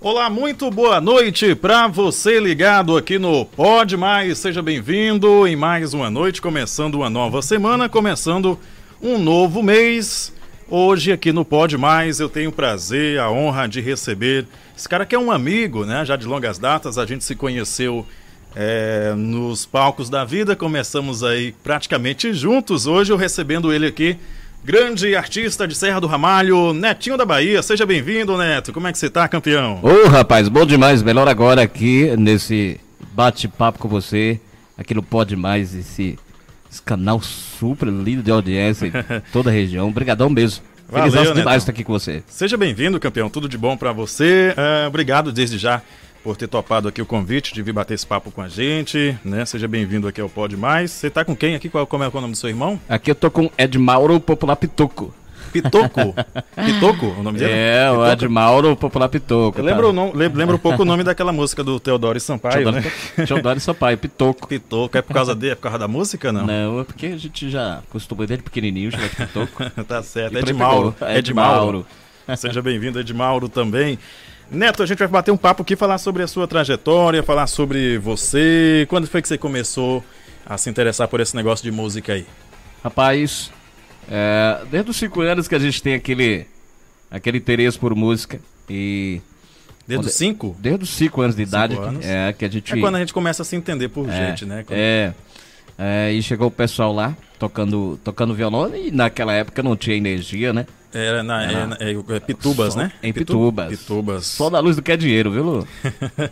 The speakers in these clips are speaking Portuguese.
Olá, muito boa noite para você ligado aqui no Pode Mais. Seja bem-vindo em mais uma noite, começando uma nova semana, começando um novo mês. Hoje aqui no Pode Mais eu tenho o prazer, a honra de receber esse cara que é um amigo, né? Já de longas datas, a gente se conheceu é, nos palcos da vida, começamos aí praticamente juntos. Hoje eu recebendo ele aqui Grande artista de Serra do Ramalho, Netinho da Bahia. Seja bem-vindo, Neto. Como é que você tá, campeão? Ô, oh, rapaz, bom demais. Melhor agora aqui nesse bate-papo com você. Aqui no Pode Mais, esse, esse canal super lindo de audiência em toda a região. Obrigadão mesmo. Feliz demais estar aqui com você. Seja bem-vindo, campeão. Tudo de bom para você. Uh, obrigado desde já por ter topado aqui o convite de vir bater esse papo com a gente, né? Seja bem-vindo aqui ao Pode Mais. Você tá com quem aqui? Qual, como é o nome do seu irmão? Aqui eu tô com Edmauro Popular Pitoco. Pitoco? Pitoco, o nome dele? É, Pitoco. o Edmauro Popular Pitoco. Eu lembro, tá? lembro, lembro um pouco o nome daquela música do Teodoro Sampaio, Teodoro, né? Teodoro Sampaio, Pitoco. Pitoco, é por causa dele, é por causa da música, não? Não, é porque a gente já costumou dele pequenininho, chama de Pitoco. tá certo, Edmauro. Edmauro. Seja bem-vindo, Edmauro, também. Neto, a gente vai bater um papo aqui, falar sobre a sua trajetória, falar sobre você. Quando foi que você começou a se interessar por esse negócio de música aí? Rapaz, é, desde os cinco anos que a gente tem aquele, aquele interesse por música e... Desde os cinco? Desde os cinco anos de idade. Anos. É, que a gente... É quando a gente começa a se entender por é, gente, né? Quando... É, é, e chegou o pessoal lá tocando, tocando violão e naquela época não tinha energia, né? Era na é, é, é Pitubas, Só, né? Em Pitubas. Pitubas. Só da luz do que é dinheiro, viu, Lu?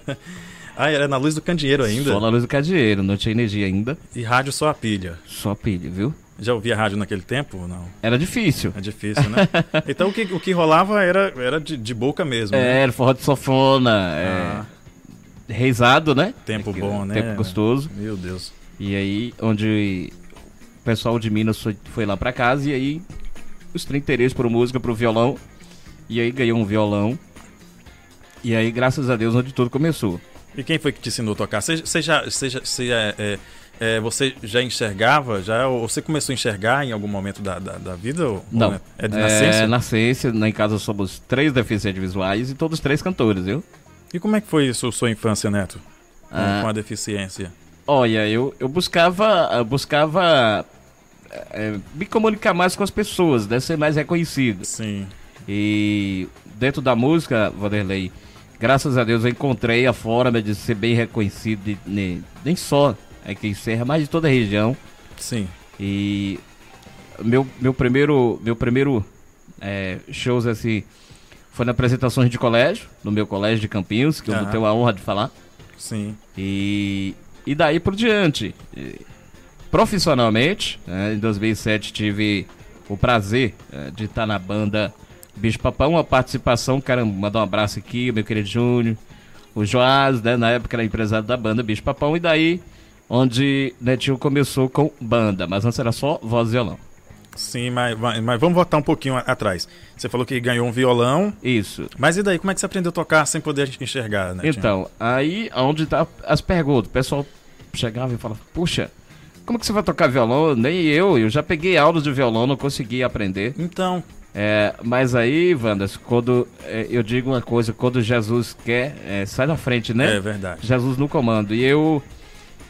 ah, era na luz do candeeiro ainda? Só na luz do candeeiro, não tinha energia ainda. E rádio só a pilha? Só a pilha, viu? Já ouvia rádio naquele tempo ou não? Era difícil. É difícil, né? então o que, o que rolava era, era de, de boca mesmo. É, né? era forró de sofona, ah. é, reizado, né? Tempo bom, né? Tempo gostoso. Meu Deus. E aí, onde o pessoal de Minas foi, foi lá pra casa e aí os tem interesse por música, pro violão. E aí ganhou um violão. E aí, graças a Deus, onde tudo começou. E quem foi que te ensinou a tocar? Você, você já, você, já, você, é, é, é, você já enxergava? Já, ou você começou a enxergar em algum momento da, da, da vida? Ou, Não. Ou é de nascença? É, nascença. Em casa somos três deficientes visuais e todos três cantores, viu? E como é que foi isso, sua infância, Neto? Com, ah, com a deficiência? Olha, eu, eu buscava, eu buscava é, me comunicar mais com as pessoas, deve ser mais reconhecido. Sim. E dentro da música, Vanderlei, graças a Deus eu encontrei a forma de ser bem reconhecido, de, de, nem só aqui em Serra, mas de toda a região. Sim. E meu, meu primeiro, meu primeiro é, shows assim foi na apresentações de colégio, no meu colégio de Campinhos, que eu uhum. tenho a honra de falar. Sim. E, e daí por diante. Profissionalmente, né, em 2007 tive o prazer é, de estar na banda Bicho Papão, uma participação, quero mandar um abraço aqui, meu querido Júnior, o Joás, né, na época era empresário da banda Bicho Papão, e daí onde Netinho começou com banda, mas antes era só voz e violão. Sim, mas, mas vamos voltar um pouquinho atrás. Você falou que ganhou um violão. Isso. Mas e daí, como é que você aprendeu a tocar sem poder enxergar, né? Então, aí onde tá as perguntas. O pessoal chegava e falava, puxa, como que você vai tocar violão? Nem eu, eu já peguei aulas de violão, não consegui aprender. Então. É, mas aí, Wandas, quando é, eu digo uma coisa, quando Jesus quer, é, sai na frente, né? É verdade. Jesus no comando. E eu,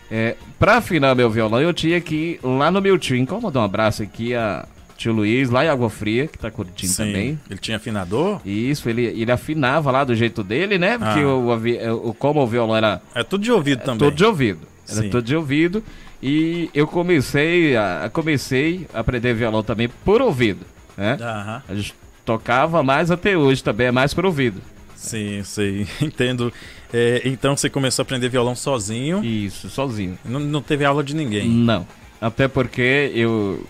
é, pra afinar meu violão, eu tinha que ir lá no meu tio. Então, mandar um abraço aqui a tio Luiz, lá em Água Fria, que tá curtindo Sim. também. Ele tinha afinador? Isso, ele, ele afinava lá do jeito dele, né? Porque ah. o, o, como o violão era. É tudo de ouvido é, também. Tudo de ouvido. Era Sim. tudo de ouvido. E eu comecei a, comecei a aprender violão também por ouvido, né? Uhum. A gente tocava mais até hoje também, é mais por ouvido. Sim, sei, entendo. É, então você começou a aprender violão sozinho? Isso, sozinho. Não, não teve aula de ninguém? Não, até porque eu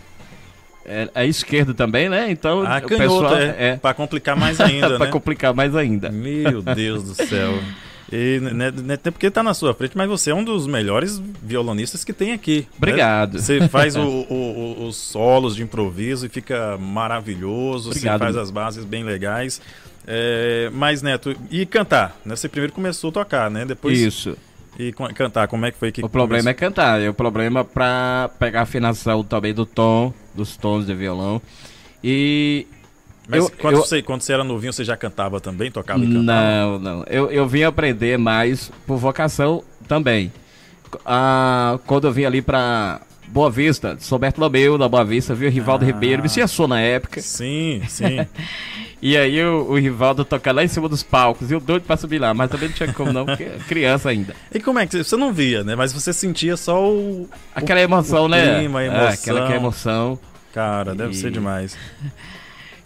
é, é esquerdo também, né? Então ah, o pessoal é, é... para complicar mais ainda, para né? complicar mais ainda. Meu Deus do céu. E não é porque está na sua frente, mas você é um dos melhores violonistas que tem aqui. Né? Obrigado. Né? Você faz o, o, os solos de improviso e fica maravilhoso. Obrigado. Você faz as bases bem legais. É, mas, Neto, e cantar? Né? Você primeiro começou a tocar, né? Depois. Isso. E cantar, como é que foi que O problema começou? é cantar, e o problema para pegar a afinação também do tom, dos tons de violão. E Mas Eu- quando, eu- Você, quando você era novinho, você já cantava também? Tocava e cantava? Não, não. Eu, eu vim aprender mais por vocação também. Ah, quando eu vim ali pra Boa Vista, São Bertolomeu, da Boa Vista, vi o Rivaldo Ah. Ribeiro, me assou na época. Sim, sim. E aí o, o Rivaldo toca lá em cima dos palcos, e eu doido pra subir lá, mas também não tinha como não, porque é criança ainda. e como é que você, não via, né? Mas você sentia só o. Aquela emoção, o né? clima, a É, emoção. aquela que é emoção. Cara, deve E- ser demais.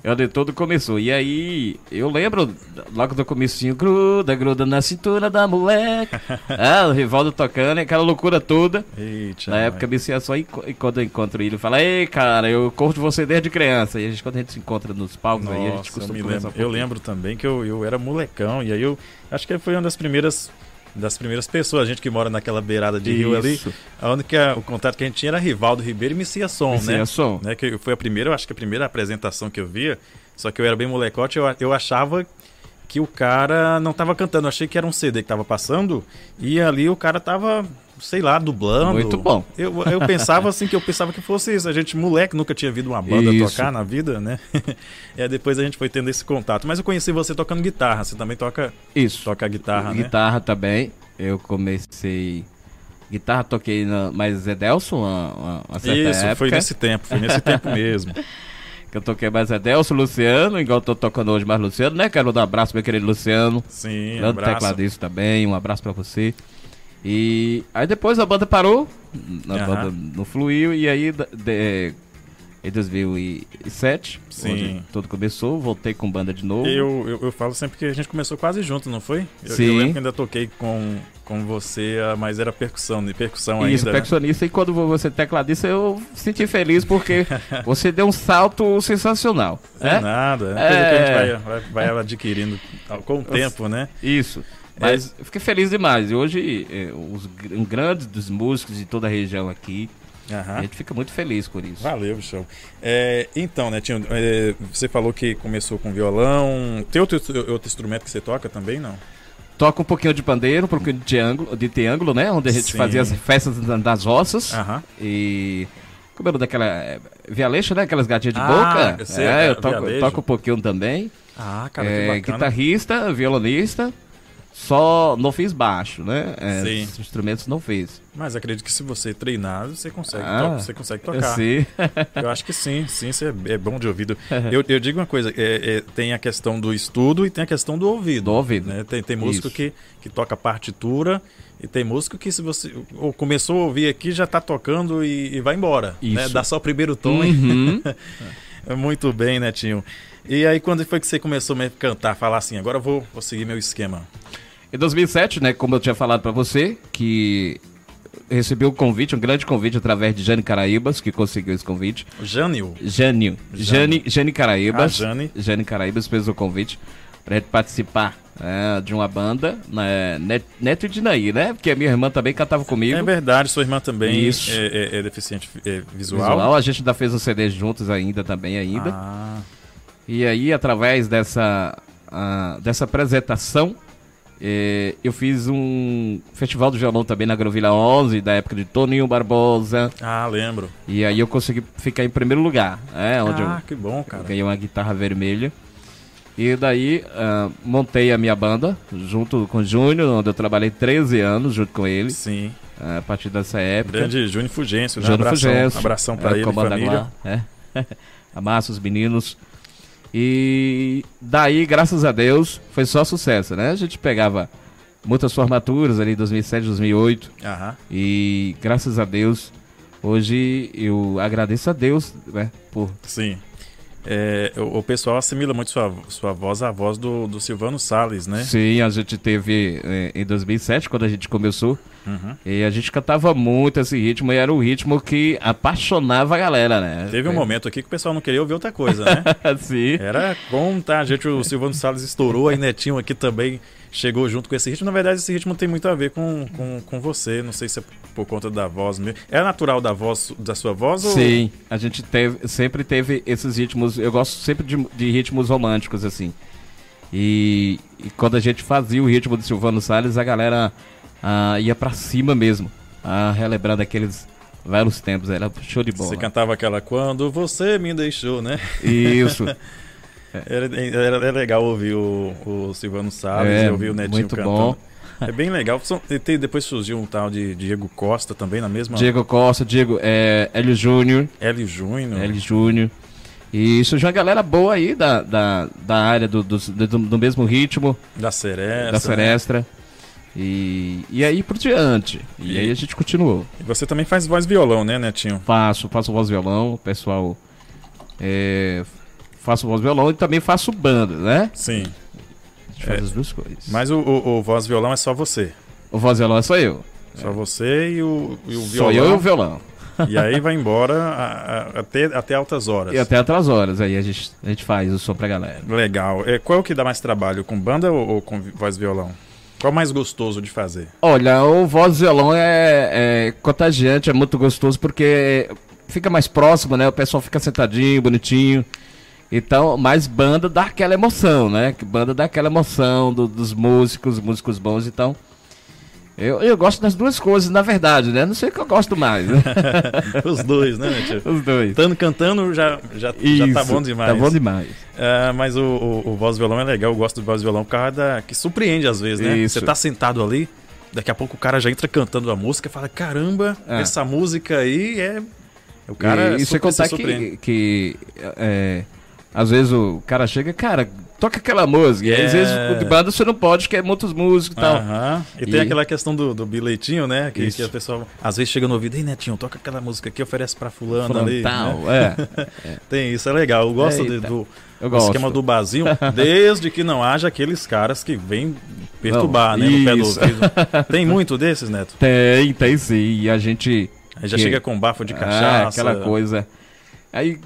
É onde tudo começou. E aí, eu lembro, logo do comecinho, gruda, gruda na cintura da moleque. ah, o Rivaldo tocando, aquela loucura toda. Eita, Na época, me sentia só e, quando eu encontro ele, eu falo, ei, cara, eu de você desde criança. E a gente, quando a gente se encontra nos palcos, aí a gente Nossa, eu, costuma conversar lembro, eu lembro também que eu, eu era molecão, e aí eu acho que foi uma das primeiras das primeiras pessoas, a gente que mora naquela beirada de rio ali, Isso. a única, o contato que a gente tinha era Rivaldo Ribeiro e Messias Som, Messias né? Som. né? Que foi a primeira, eu acho que a primeira apresentação que eu via, só que eu era bem molecote, eu, eu achava que o cara não tava cantando, eu achei que era um CD que tava passando, e ali o cara tava, sei lá, dublando. Muito bom. Eu, eu pensava assim, que eu pensava que fosse isso, a gente moleque, nunca tinha visto uma banda Isso. tocar na vida, né? e aí depois a gente foi tendo esse contato. Mas eu conheci você tocando guitarra, você também toca, Isso. toca guitarra, né? Guitarra também. Eu comecei. Guitarra toquei na. Mas Edelson, uma, uma certa Isso, época. foi nesse tempo, foi nesse tempo mesmo. Que eu toquei mais Edelson, Luciano, igual eu tô tocando hoje mais Luciano, né? Quero dar um abraço, meu querido Luciano. Sim, Grande abraço. tecladista também, um abraço pra você. E aí depois a banda parou, a Aham. banda não fluiu, e aí de, de- em 2007, Sim. onde tudo começou, voltei com banda de novo. Eu, eu, eu falo sempre que a gente começou quase junto, não foi? Eu, Sim. eu lembro que ainda toquei com, com você, mas era percussão, né? percussão Isso, ainda. né? percussionista, e quando você é tecladista, eu senti feliz porque você deu um salto sensacional. É né? nada, é coisa que a gente É. vai, vai, vai adquirindo com o tempo, né? Isso. Mas eu fiquei feliz demais. E hoje, eh, os gr- grandes dos músicos de toda a região aqui, Aham. a gente fica muito feliz por isso. Valeu, bichão. É, então, Netinho, é, você falou que começou com violão. Tem outro, outro instrumento que você toca também, não? Toca um pouquinho de pandeiro, um pouquinho de triângulo, de triângulo né? Onde a gente Sim. fazia as festas da- das roças. Aham. E. Como é nome daquela. É, vialecha, né? Aquelas gatinhas de Ah, boca. eu sei, é, é, eu toco, eu toco um pouquinho também. Ah, cara, É, que bacana. guitarrista, violonista. Só não fiz baixo, né? É, Sim. os instrumentos não fiz. Mas acredito que se você treinar, você consegue, Ah, você consegue tocar. sei. Eu acho que sim, sim, isso é, é bom de ouvido. Eu, eu digo uma coisa, é- é, tem a questão do estudo e tem a questão do ouvido. Do ouvido. né? Tem, tem músico Isso. que, que toca partitura e tem músico que se você ou começou a ouvir aqui, já tá tocando e, e vai embora. Né? Isso. Dá só o primeiro tom Uhum. Muito bem, Netinho. E aí, quando foi que você começou a cantar, falar assim, agora eu vou, vou seguir meu esquema? Em 2007, né, como eu tinha falado pra você, que recebi um convite, um grande convite através de Jane Caraíbas, que conseguiu esse convite. Jânio? Jânio, Jane, Jane Caraíbas. Ah, Jane. Jane Caraíbas fez o convite pra gente participar é, de uma banda, né, Net- Neto e Dinaí, né? Porque a minha irmã também cantava comigo. É verdade, sua irmã também Isso. É, é- é deficiente é, visual. Visual, a gente ainda fez um CD juntos ainda também ainda. Ah, E aí, através dessa, ah, dessa apresentação, eh, eu fiz um festival do violão também na Grovilha 11, da época de Toninho Barbosa. ah, lembro. E aí eu consegui ficar em primeiro lugar, é, onde ah, eu que bom, cara. ganhei uma guitarra vermelha. E daí ah, montei a minha banda junto com o Júnior, onde eu trabalhei 13 anos junto com ele, Sim. ah, a partir dessa época. Grande Júnior Fugêncio, né? Júnior abração, Fulgêncio, abração pra é, ele família. lá, é. Amassa os meninos. E daí, graças a Deus, foi só sucesso, né? A gente pegava muitas formaturas ali em 2007, 2008. Aham. E graças a Deus, hoje eu agradeço a Deus, né? Por Sim. É, o, o pessoal assimila muito sua, sua voz à voz do, do Silvano Salles, né? Sim, a gente teve eh, em 2007, quando a gente começou, Uhum. e a gente cantava muito esse ritmo, e era um ritmo que apaixonava a galera, né? Teve um momento aqui que o pessoal não queria ouvir outra coisa, né? Sim. Era bom, tá? A gente, o Silvano Salles estourou, aí Netinho aqui também chegou junto com esse ritmo. Na verdade, esse ritmo tem muito a ver com, com, com você. Não sei se é por conta da voz mesmo. É natural da voz, da sua voz ou... Sim, a gente teve, sempre teve esses ritmos. Eu gosto sempre de, de ritmos românticos, assim. E, e quando a gente fazia o ritmo do Silvano Salles, a galera ah, ia pra cima mesmo, ah, relembrando aqueles velhos tempos. Era show de bola. Você cantava aquela Quando Você Me Deixou, né? Isso. Era, era, era legal ouvir o, o Silvano Salles É, e ouvir o Netinho muito cantando. bom. É bem legal. Tem- Depois surgiu um tal de Diego Costa também na mesma. Diego Costa, Diego, é, Hélio Júnior, L. Júnior. Hélio Júnior. E surgiu uma galera boa aí da, da, da área do, do, do, do mesmo ritmo, Da Seresta. da né? Serestra. E, e aí por diante. E, E- aí a gente continuou. E você também faz voz violão, né, Netinho? Faço, faço voz violão, o pessoal. é, faço voz violão e também faço banda, né? Sim. A gente faz as duas coisas. Mas o, o, o voz violão é só você. O voz violão é só eu. Só você e o, e o Só violão. eu e o violão. E aí vai embora a- a- até, até altas horas. E até outras horas aí a gente, a gente faz o som pra galera. Legal. É, qual é o que dá mais trabalho? Com banda ou, ou com voz violão? Qual é o mais gostoso de fazer? Olha, o voz violão é, é contagiante, é muito gostoso porque fica mais próximo, né? O pessoal fica sentadinho, bonitinho. Então, mais banda dá aquela emoção, né? Banda dá aquela emoção do- dos músicos, músicos bons, então. Eu, eu gosto das duas coisas, na verdade, né? Não sei o que eu gosto mais, né? Os dois, né, Netinho? Os dois. Cantando, cantando já, já, já tá bom demais. Tá bom demais. É, mas o, o, o voz e violão é legal, eu gosto do voz e violão por causa da, que surpreende às vezes, né? Isso. Você tá sentado ali, daqui a pouco o cara já entra cantando a música e fala: caramba, É. essa música aí é. O cara e, e sem super se contar que, que é, às vezes o cara chega, cara, toca aquela música. E às É. vezes o de banda você não pode, que é muitos músicos e tal. E, E- tem aquela questão do, do bilhetinho, né? Que, que a pessoa às vezes chega no ouvido, ei Netinho, toca aquela música aqui, oferece pra fulano ali. Frontal, né? é. Tem isso, é legal. Eu gosto Eita. do, Eu do esquema do barzinho, desde que não haja aqueles caras que vêm perturbar, Não, né? No pé do ouvido. Tem muito desses, Neto? Tem, tem sim. E a gente. Aí já Que- chega com bafo de Ah, cachaça. aquela coisa. Aí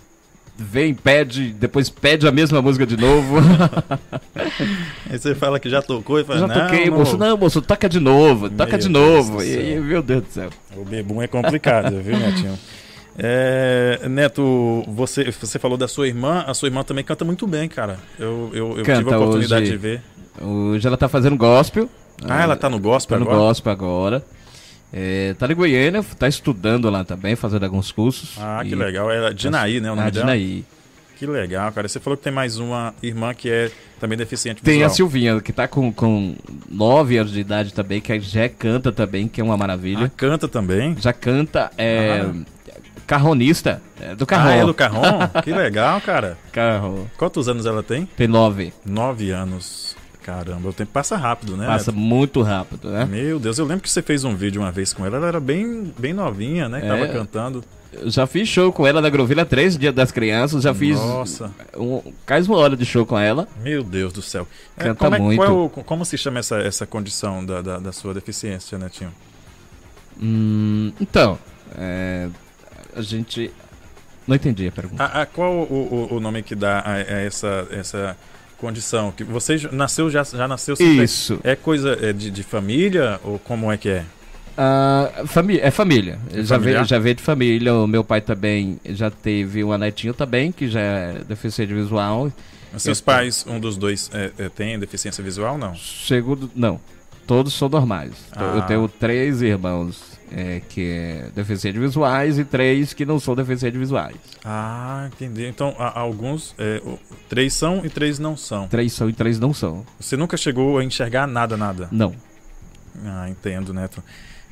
vem, pede, depois pede a mesma música de novo. Aí você fala que já tocou e fala, Já não, toquei, não, moço. Não, moço, toca de novo, toca Meu de novo. E, aí, meu Deus do céu. O bebum é complicado, viu, Netinho? É, Neto, você, você falou da sua irmã, a sua irmã também canta muito bem, cara. Eu, eu, eu tive a oportunidade hoje. de ver. Hoje ela tá fazendo gospel. Ah, ela tá no gospel Tá no agora? gospel agora. É, tá em Goiânia, tá estudando lá também, fazendo alguns cursos. Ah, que E- legal. É a Dinaí, né, o nome a dela? Dinaí. Que legal, cara. Você falou que tem mais uma irmã que é também deficiente Tem a visual. Silvinha, que tá com, com 9 anos de idade também, que já canta também, que é uma maravilha. Ah, canta também. Já canta, é. Ah. Carronista, é do carrão. Ah, é do Carrom? que legal, cara. Carro. Quantos anos ela tem? Tem 9. Nove anos. Caramba, o tempo passa rápido, né? Passa muito rápido, né? Meu Deus, eu lembro que você fez um vídeo uma vez com ela, ela era bem, bem novinha, né? Que tava É. cantando. Eu já fiz show com ela na Grovilha três dias das crianças, já fiz Nossa, um, quase uma hora de show com ela. meu Deus do céu. É, Canta como, é- muito. qual é o- como se chama essa, essa condição da, da, da sua deficiência, Netinho? Hum, então, é, a gente. Não entendi a pergunta. A, a- qual o, o, o nome que dá a, a essa, essa condição? Que você nasceu, já, já nasceu sem ter- Isso. É coisa é de, de família ou como é que é? Ah, famí é família. Eu Já veio, já veio de família. O meu pai também já teve uma netinha também, que já é deficiente visual. Seus Eu- pais, um dos dois, é, é, tem deficiência visual não? Segundo. Não. Todos são normais. Ah. Eu tenho três irmãos é, que é deficientes visuais e três que não são deficientes visuais. Ah, entendi. Então, há- alguns, é, três são e três não são. Três são e três não são. Você nunca chegou a enxergar nada, nada? Não. Ah, entendo, Neto.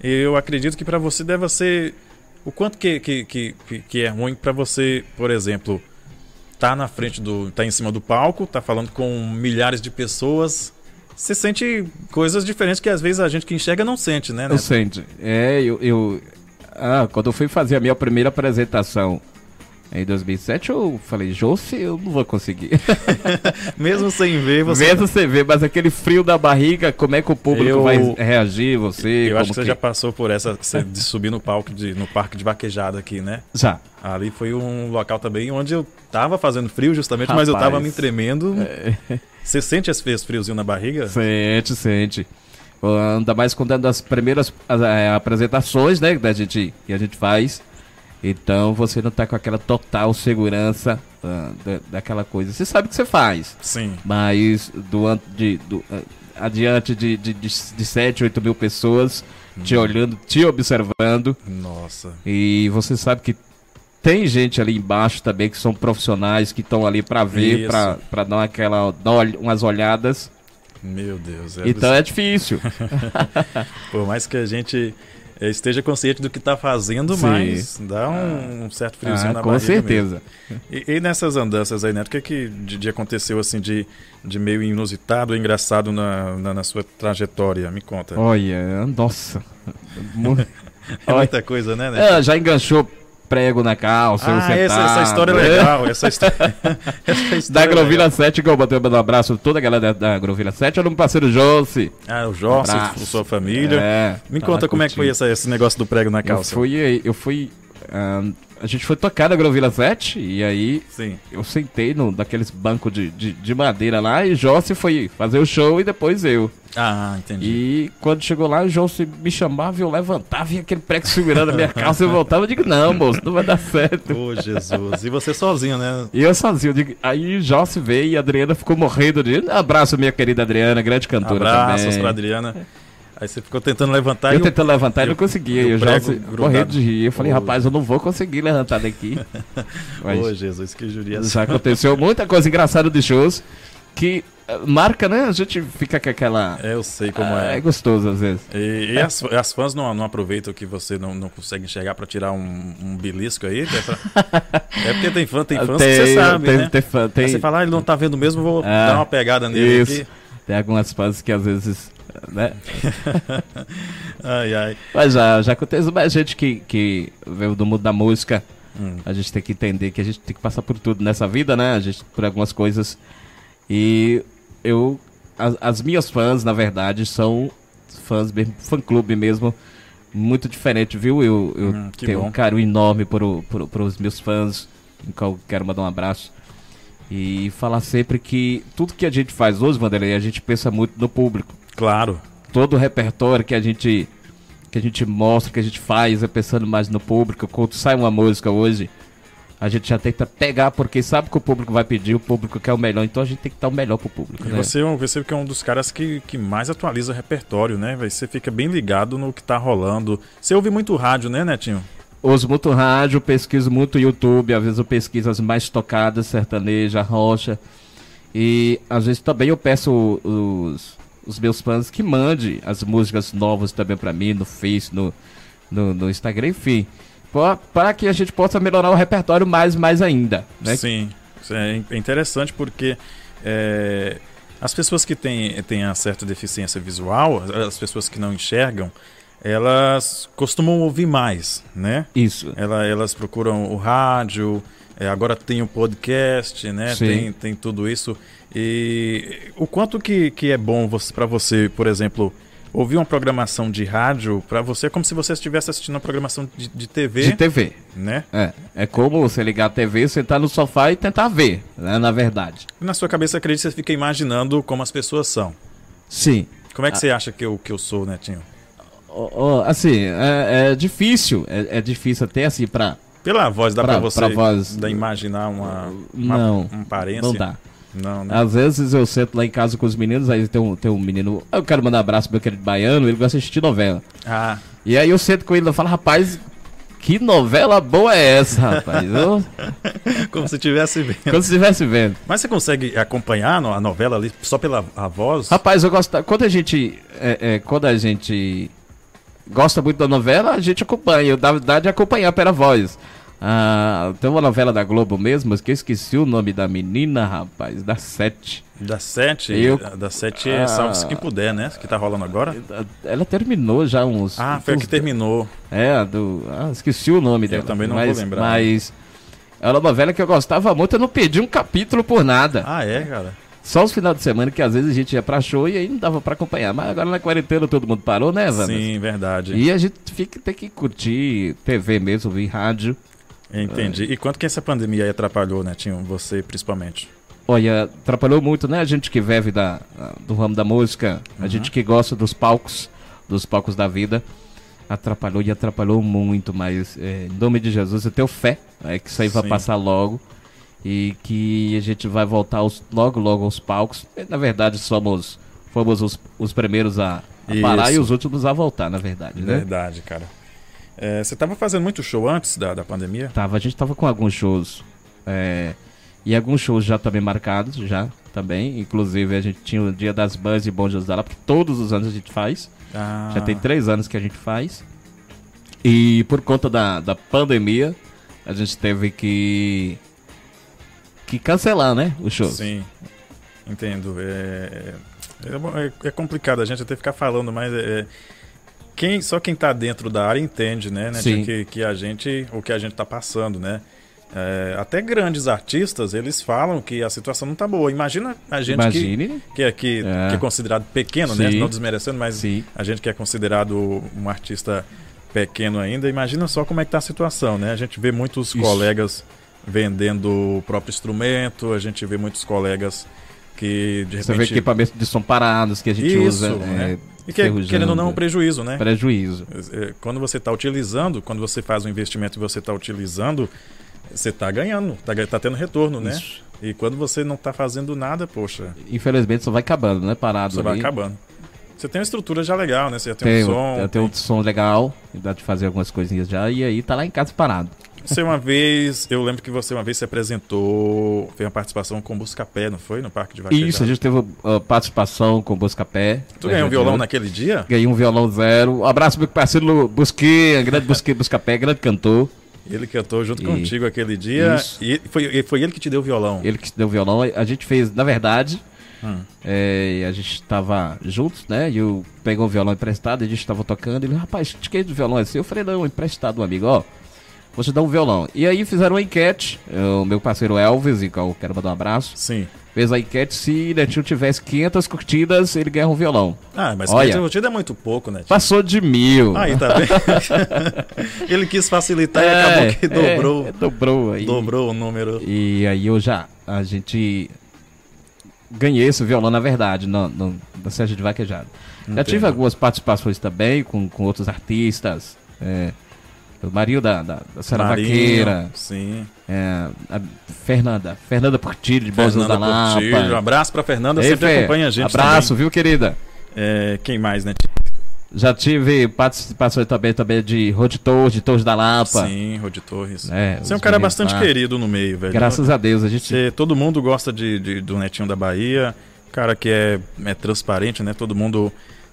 Eu acredito que pra você deve ser. O quanto que, que, que, que- é ruim pra você, por exemplo, tá na frente do. tá em cima do palco, tá falando com milhares de pessoas. Você sente coisas diferentes que às vezes a gente que enxerga não sente, né, Eu Neto? sente. É, eu, eu. Ah, quando eu fui fazer a minha primeira apresentação em 2007, eu falei, Josi, eu não vou conseguir. Mesmo sem ver, você. Mesmo você ver, mas aquele frio da barriga, como é que o público Eu- vai reagir, você? Eu acho que você já passou por essa de subir no palco de, no parque de vaquejada aqui, né? Já. Ali foi um local também onde eu tava fazendo frio justamente, mas eu tava Rapaz. me tremendo. Você sente esse friozinho na barriga? Sente, sente. Ainda mais quando é das primeiras as- é, apresentações, né, da gente, que a gente faz. Então você não tá com aquela total segurança ah, da, daquela coisa. Você sabe o que você faz. Sim. Mas do, de, do, ah, adiante de, de, de, de 7, 8 mil pessoas te olhando, te observando. Nossa. E você sabe que tem gente ali embaixo também que são profissionais que estão ali para ver, pra dar aquela dar umas olhadas. Meu Deus. É Então é difícil. Por mais que a gente eh, esteja consciente do que está fazendo, Sim. mas dá um, um certo friozinho Ah, na com barriga certeza. mesmo. E, e nessas andanças aí, Neto, o que, que de, de aconteceu assim de, de meio inusitado, engraçado na, na, na sua trajetória? Me conta. Olha, nossa. É muita coisa, né, Neto? é, já enganchou prego na calça, eu Ah, essa, essa história é legal. Essa história, essa Da história é Grovila legal. 7, que eu botei um abraço toda a galera da, da Grovila 7, era um parceiro Josi. Ah, o Abraço. sua família. É, Me conta como é que foi curtindo. essa- esse negócio do prego na Eu calça. fui, eu fui. A gente foi tocar na Grovila 7 e aí Sim. eu sentei no, daqueles bancos de, de, de madeira lá e Jossi foi fazer o show e depois eu. Ah, entendi. E quando chegou lá, o Jossi me chamava, eu levantava e aquele prego segurando a minha calça, eu voltava e digo, não, moço, não vai dar certo. Ô, Jesus. E você sozinho, né? E eu sozinho, eu digo, aí Jossi veio e a Adriana ficou morrendo de. Abraço, minha querida Adriana, grande cantora Abraços também. pra Adriana. Aí você ficou tentando levantar Eu e tentando levantar e não conseguia. e E Jossi grudado. morrendo de rir. Eu falei, Ô, rapaz, eu não vou conseguir levantar daqui. Mas Ô, Jesus, que judiação. já aconteceu muita coisa engraçada de shows que eh, marca, né? A gente fica com aquela. É, eu sei como Ah, é. é gostoso às vezes. E, e as, as fãs não, não aproveitam que você não, não consegue enxergar pra tirar um, um belisco aí? É, pra- é porque tem, fã, tem fãs que você sabe, tem, né? tem fã- tem- Aí você fala, ah, ele não tá vendo mesmo, vou Ah, dar uma pegada nele isso. aqui. tem algumas fãs que às vezes. Né? Ai, ai. Mas já, já acontece mais gente que, que veio do mundo da música. Hum. A gente tem que entender que a gente tem que passar por tudo nessa vida, né? A gente por algumas coisas. E eu. As, as minhas fãs, na verdade, são fãs mesmo, fã clube mesmo. Muito diferente, viu? Eu, eu Hum, tenho bom. um carinho enorme por, o- por, por os meus fãs, em qual quero mandar um abraço. E falar sempre que tudo que a gente faz hoje, Vanderlei, a gente pensa muito no público Claro. todo o repertório que a gente que a gente mostra, que a gente faz, é pensando mais no público. Quando sai uma música hoje, a gente já tenta pegar, porque sabe que o público vai pedir, o público quer o melhor, então a gente tem que dar o melhor pro público. E né? você, é um- você que é um dos caras que, que mais atualiza o repertório, né? Você fica bem ligado no que tá rolando. Você ouve muito rádio, né, Netinho? Uso muito rádio, pesquiso muito YouTube, às vezes eu pesquiso as mais tocadas, sertaneja, rocha. E às vezes também eu peço os, os meus fãs que mande as músicas novas também pra mim, no Face, no, no, no Instagram, enfim. pra- Para que a gente possa melhorar o repertório mais mais ainda. Né? Sim. É é interessante porque é, as pessoas que têm, têm a certa deficiência visual, as pessoas que não enxergam, elas costumam ouvir mais, né? Isso. Ela- elas procuram o rádio, é, agora tem o podcast, né? Sim. Tem, tem tudo isso. E o quanto que, que é bom para você, por exemplo, ouvir uma programação de rádio, para você é como se você estivesse assistindo uma programação de, de TV, De TV. né? É. É como você ligar a TV, sentar no sofá e tentar ver, né? Na verdade. Na sua cabeça, acredito que você fica imaginando como as pessoas são. Sim. Como é que você acha que eu, que eu sou, Netinho? Ó, ó, assim, é, é difícil. É, é difícil até assim pra. Pela voz, dá Pra- para você pra voz- dá imaginar uma, uma, Não. uma aparência? Não dá. Não, né? Às vezes eu sento lá em casa com os meninos, aí tem um, tem um menino. Eu quero mandar um abraço pro meu querido baiano, ele gosta de assistir novela. Ah, E aí eu sento com ele e falo, rapaz, que novela boa é essa, rapaz? Eu, como se estivesse vendo. quando você estivesse vendo. Mas você consegue acompanhar a novela ali só pela a voz? Rapaz, eu gosto. Quando a gente. é, é, quando a gente gosta muito da novela, a gente acompanha. Eu, na verdade, acompanhar pela voz. Ah, tem uma novela da Globo mesmo, mas que eu esqueci o nome da menina, rapaz, da Sete. Da sete, Eu- da sete é Ah. Salve-se Quem Puder, né? Que tá rolando agora. Ela terminou já uns. Ah, foi a que terminou. É, a do. Ah, esqueci o nome dela. também não mas, vou lembrar. Mas. Era uma novela que eu gostava muito, eu não perdi um capítulo por nada. Ah, é, cara? Só os finais de semana que às vezes a gente ia pra show e aí não dava pra acompanhar. Mas agora na quarentena todo mundo parou, né, Wanda? Sim, verdade. E a gente fica, tem que curtir TV mesmo, ouvir rádio. Entendi. E quanto que essa pandemia aí atrapalhou, Netinho? Você, principalmente. Olha, atrapalhou muito, né? A gente que vive da, do ramo da música, a gente que gosta dos palcos, dos palcos da vida, atrapalhou e atrapalhou muito, mas é, em nome de Jesus eu tenho fé é, que isso aí vai Sim. passar logo e que a gente vai voltar aos- logo, logo aos palcos. Na verdade, somos fomos os, os primeiros a, a parar e os últimos a voltar, na verdade, né? Verdade, cara. É, você estava fazendo muito show antes da, da pandemia? Tava, a gente tava com alguns shows. É, e alguns shows já também marcados, já também. Inclusive, a gente tinha o Dia das Bandas e Bom Jesus da Lapa, que todos os anos a gente faz. Ah, Já tem três anos que a gente faz. E por conta da, da pandemia, a gente teve que. que cancelar, né? O show. Sim, entendo. É, é, é- é complicado a gente até ficar falando, mas é, quem, só quem está dentro da área entende, né? né. Que, que a gente, o que a gente está passando, né? É, até grandes artistas, eles falam que a situação não tá boa. Imagina a gente que, Imagine. que, é, que, É. que é considerado pequeno, né? Sim. Não desmerecendo, mas Sim. a gente que é considerado um artista pequeno ainda, imagina só como é que tá a situação, né? A gente vê muitos Isso. colegas vendendo o próprio instrumento, a gente vê muitos colegas que de Você vê repente equipamentos de som parados que a gente Isso, usa. né? é, e que, querendo ou não é um prejuízo, né? prejuízo. É, Quando você está utilizando, quando você faz um investimento e você está utilizando, você está ganhando, está tá tendo retorno, né? Isso. E quando você não está fazendo nada, poxa, Infelizmente só vai acabando, né? Parado vai ali. acabando. Você tem uma estrutura já legal, né? Você já tem, Tem, um som. eu tenho um som legal, dá de fazer algumas coisinhas já, e aí tá lá em casa parado. Você uma vez, eu lembro que você uma vez se apresentou, fez uma participação com Buscapé, não foi? No Parque de Vaquejada. Isso, a gente teve uh, participação com o Buscapé. Tu ganhou um violão naquele dia? Ganhei um violão zero. Um abraço meu parceiro Busquê, grande Busquê, Buscapé, grande cantor. Ele cantou junto E- contigo aquele dia. Isso. E foi, foi ele que te deu o violão. Ele que deu o violão. A gente fez, na verdade, Hum. é, a gente tava juntos, né? E eu peguei um violão emprestado, a gente tava tocando. Ele, rapaz, te queria do violão assim. Eu falei, não, emprestado, um amigo, ó. Vou te dar um violão. E aí fizeram uma enquete. O meu parceiro Elvis, e que eu quero mandar um abraço, Sim. fez a enquete. Se Netinho tivesse 500 curtidas, ele ganha um violão. Ah, mas Olha. 500 curtidas é muito pouco, né? Passou de mil. Aí, tá vendo? ele quis facilitar e acabou que é, dobrou. é, dobrou aí. Dobrou o número. E aí eu já, a gente ganhei esse violão, na verdade, no, no, na Sérgio de Vaquejada. Já Entendo. tive algumas participações também com, com outros artistas. É, o Marinho da, da, da Marinho, Vaqueira, Sim. é, a Fernanda, Fernanda Portilho de Bons da Lapa. Portilho. Um abraço pra Fernanda, Ei, sempre Fê, acompanha a gente. Abraço, viu, querida? também. É, quem mais, né? Já tive participações também, também de Rod Torres, de Torres da Lapa. Sim, Rodi Torres. É, Você é um cara bastante lá. querido no meio, velho. Graças a Deus, a gente Você- todo mundo gosta de, de- do Netinho da Bahia, cara que é, é transparente, né? Todo mundo,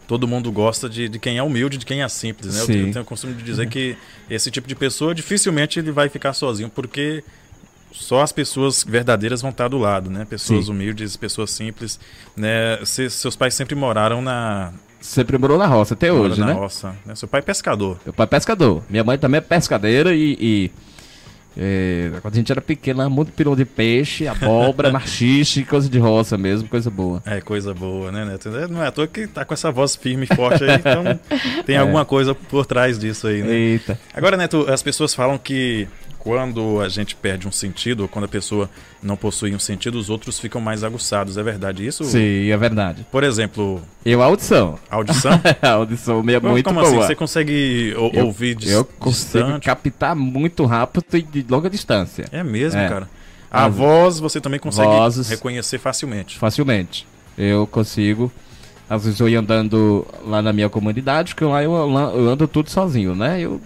todo mundo gosta de, de quem é humilde, de quem é simples, né? Eu, eu tenho o costume de dizer que esse tipo de pessoa dificilmente ele vai ficar sozinho, porque só as pessoas verdadeiras vão estar do lado, né? Pessoas Sim. humildes, pessoas simples, né? Cê- seus pais sempre moraram na, sempre morou na roça, até moram hoje, na né? roça, né? Seu pai é pescador. Meu pai é pescador. Minha mãe também é pescadeira e. e, é, quando a gente era pequeno, era muito pirão de peixe, abóbora, machixe, coisa de roça mesmo, coisa boa. É coisa boa, né, Neto? Não é à toa que tá com essa voz firme e forte aí, então tem alguma coisa por trás disso aí, né? Eita. Agora, Neto, as pessoas falam que quando a gente perde um sentido, ou quando a pessoa não possui um sentido, os outros ficam mais aguçados. É verdade isso? Sim, é verdade. Por exemplo, Eu, audição. audição? audição é Como- muito Como boa. assim? Você consegue ou- eu, ouvir dis eu consigo distante? captar muito rápido e de longa distância. É mesmo, É. cara. A voz você também consegue Vozes. reconhecer facilmente. Facilmente. Eu consigo. Às vezes eu ia andando lá na minha comunidade, que lá eu, lá eu ando tudo sozinho, né? Eu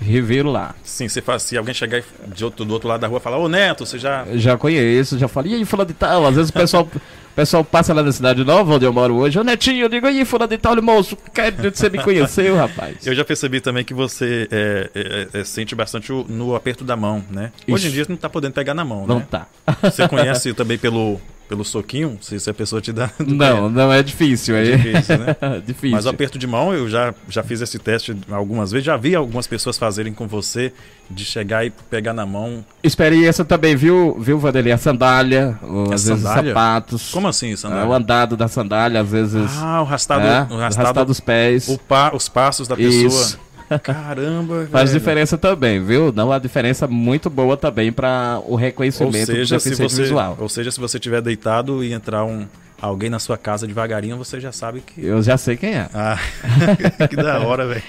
reviro lá. Sim, você faz, se alguém chegar de outro, do outro lado da rua e falar, ô Neto, você já. Já conheço, já falei, e aí, fulano de tal? Às vezes o pessoal, pessoal passa lá na cidade nova, onde eu moro hoje, ô Netinho, eu digo, e aí, fulano de tal, moço, quero que você me conheceu, rapaz. Eu já percebi também que você é, é, é, sente bastante o- no aperto da mão, né? Hoje em Isso. dia você não tá podendo pegar na mão, Não né? tá. Você conhece também pelo, pelo soquinho, se, se a pessoa te dá. Não, não é difícil aí. difícil, né? difícil. Mas o aperto de mão, eu já, já fiz esse teste algumas vezes, já vi algumas pessoas fazerem com você, de chegar e pegar na mão. Experiência também, viu, viu, Vanderlei? A sandália, ou, A às vezes sandália? sapatos. Como assim, É, Sandra? o andado da sandália, às vezes. Ah, o rastado, é, o o rastado, dos pés. o pa- os passos da pessoa. Isso. Caramba, Faz velho. diferença também, viu? Não uma diferença muito boa também para o Ou reconhecimento seja, do se você, visual. ou seja, se você estiver deitado e entrar um, alguém na sua casa devagarinho, você já sabe que. Eu já sei quem é. Ah, que da hora, velho.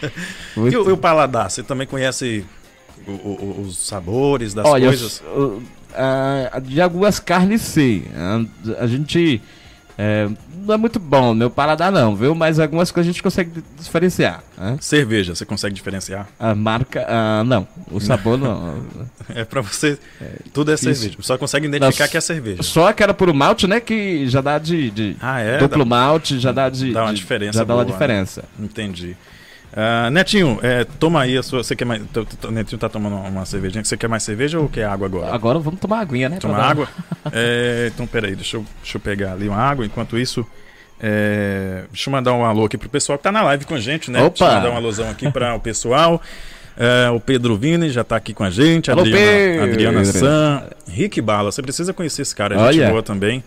E, Muito- o- e o paladar? Você também conhece o- o- os sabores das Olha, coisas? eu- ah, de algumas carnes sim. A, a gente É, não é muito bom, meu paladar não, viu? Mas algumas coisas a gente consegue diferenciar. Né? Cerveja, você consegue diferenciar? A marca, ah, não. O sabor não. É pra você. tudo é difícil. cerveja. Só consegue identificar Não, que é cerveja. Só aquela puro malte, né? Que já dá de. de Ah, é? duplo Dá- malte, já dá de. dá uma de- diferença Já dá uma boa, né? diferença. Entendi. Ah, Netinho, é, toma aí a sua. Você quer mais. t- t- Netinho tá tomando uma cervejinha. Você quer mais cerveja ou quer água agora? Agora vamos tomar aguinha, né? Tomar água? É, então, peraí, deixa eu, deixa eu pegar ali uma água. Enquanto isso, é, deixa eu mandar um alô aqui pro pessoal que tá na live com a gente, né? Opa! Deixa eu mandar um alôzão aqui para o pessoal. É, o Pedro Vini já tá aqui com a gente. Alô, Adriana, Pedro! Adriana San. Rick Bala, você precisa conhecer esse cara, gente Olha. boa também.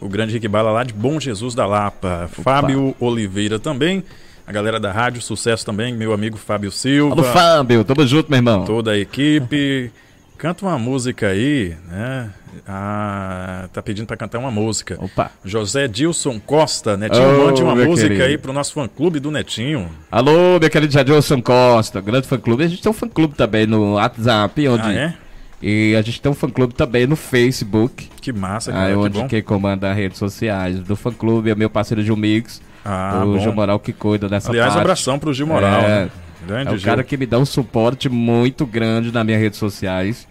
O grande Rick Bala lá de Bom Jesus da Lapa. Fábio Oliveira também. A galera da rádio, sucesso também. Meu amigo Fábio Silva Alô, Fábio, tamo junto, meu irmão. toda a equipe. Canta uma música aí, né? Ah, tá pedindo pra cantar uma música. Opa. José Dilson Costa, Netinho, Oh, mande uma música querido. aí pro nosso fã-clube do Netinho. Alô, meu querido Jadilson Costa, grande fã-clube. A gente tem um fã-clube também no WhatsApp, onde... Ah, é? E a gente tem um fã-clube também no Facebook, Que massa, aí cara, que onde bom. quem comanda as redes sociais do fã-clube é meu parceiro Gil Mix, Ah, o bom. Gil Moral que cuida dessa Aliás, parte. abração pro Gil Moral. É. né? Grande É o Gil. cara que me dá um suporte muito grande nas minhas redes sociais.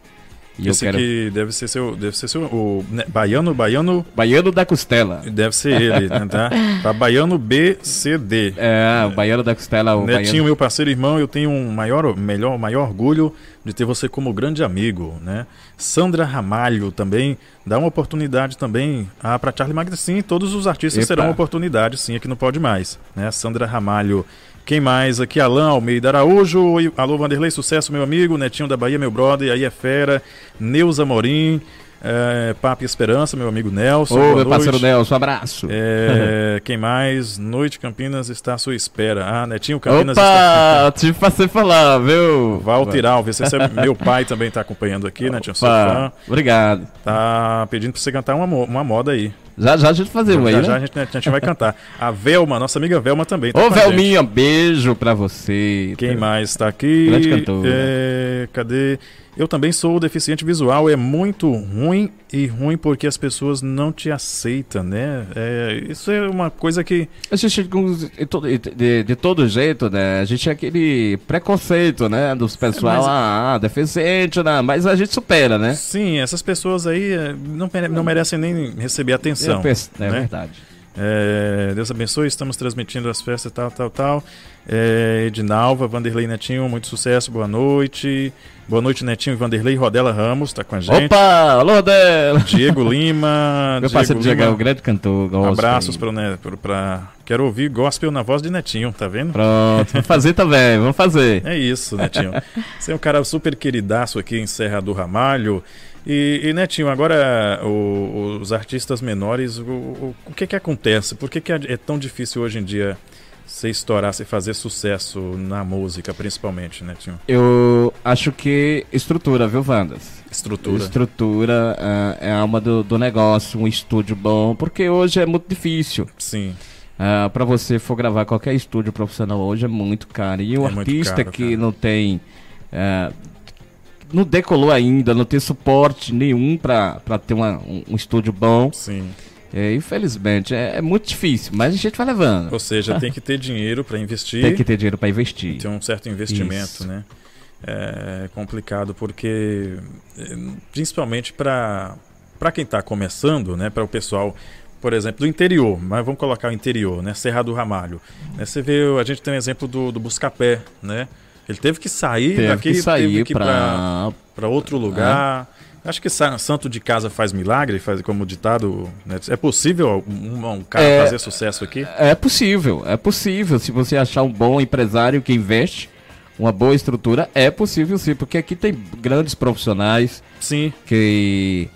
E Esse eu quero... aqui deve ser seu, deve ser seu, o né, Baiano, Baiano, Baiano da Costela. deve ser ele, né, tá? Tá Baiano BCD. É, o Baiano da Costela, o Netinho, Baiano... meu parceiro irmão, eu tenho um maior, melhor, maior orgulho de ter você como grande amigo, né? Sandra Ramalho também dá uma oportunidade também ah, para Charlie Magno. Sim, todos os artistas Epa. terão oportunidade, sim, aqui não pode mais, né? Sandra Ramalho. Quem mais? Aqui, Alain Almeida Araújo. Alô, Vanderlei, sucesso, meu amigo. Netinho da Bahia, meu brother. Aí é fera. Neuza Morim. É, Papo e Esperança, meu amigo Nelson. Ô, meu parceiro noite. Nelson, um abraço. É, quem mais? Noite Campinas está à sua espera. Ah, Netinho Campinas está. Opa, tive pra você falar, viu? Walter Alves, esse é meu pai também está acompanhando aqui, né? Opa, fã. obrigado. Tá pedindo para você cantar uma, uma moda aí. Já já a gente fazer um aí, já né? já a gente, a gente vai cantar. A Velma, nossa amiga Velma também. Tá Ô. Velminha, beijo pra você. Quem mais está aqui? Grande cantora. É, cadê? Eu também sou deficiente visual. É muito ruim e ruim porque as pessoas não te aceitam, né? É, isso é uma coisa que A gente, de, todo- de, todo jeito, né? A gente é aquele preconceito, né? Dos pessoal, mas- ah, deficiente, né? Mas a gente supera, né? Sim, essas pessoas aí eh, não, não merecem nem receber atenção. É né? verdade. É, Deus abençoe, estamos transmitindo as festas, tal, tal, tal. É, Edinalva, Vanderlei Netinho, muito sucesso, boa noite. Boa noite, Netinho e Vanderlei. Rodela Ramos tá com a gente. Opa, alô, Dela. Diego Lima. Meu Diego parceiro Diego é o grande cantor. gospel. Abraços para né, Quero ouvir gospel na voz de Netinho, tá vendo? Pronto, vamos fazer também, vamos fazer. É isso, Netinho. Você é um cara super queridaço aqui em Serra do Ramalho. E, e, Netinho, agora o- os artistas menores, o, o, o que que acontece? Por que, que é tão difícil hoje em dia você estourar, você fazer sucesso na música, principalmente, Netinho? Eu acho que estrutura, viu, Vandas? Estrutura. Estrutura ah, é a alma do, do negócio, um estúdio bom, porque hoje é muito difícil. Sim, Ah, para você for gravar qualquer estúdio profissional hoje é muito caro. E o É artista caro, que cara. não tem. ah, não decolou ainda, não tem suporte nenhum para ter uma- um, um estúdio bom. sim. É, infelizmente, é, é muito difícil, mas a gente vai levando. Ou seja, tem que ter dinheiro para investir. Tem que ter dinheiro para investir. Tem um certo investimento, Isso. né? É complicado porque, eh, principalmente para para quem está começando, né? Para o pessoal, por exemplo, do interior, mas vamos colocar o interior, né? Serra do Ramalho. Né, Você vê, a gente tem um exemplo do, do Buscapé, né? Ele teve que sair Teve daqui, que sair para para outro lugar. Acho que sa- santo de casa faz milagre, faz como ditado. Né? É possível um, um cara É. fazer sucesso aqui? É possível, é possível. Se você achar um bom empresário que investe, uma boa estrutura, é possível sim, porque aqui tem grandes profissionais Sim, que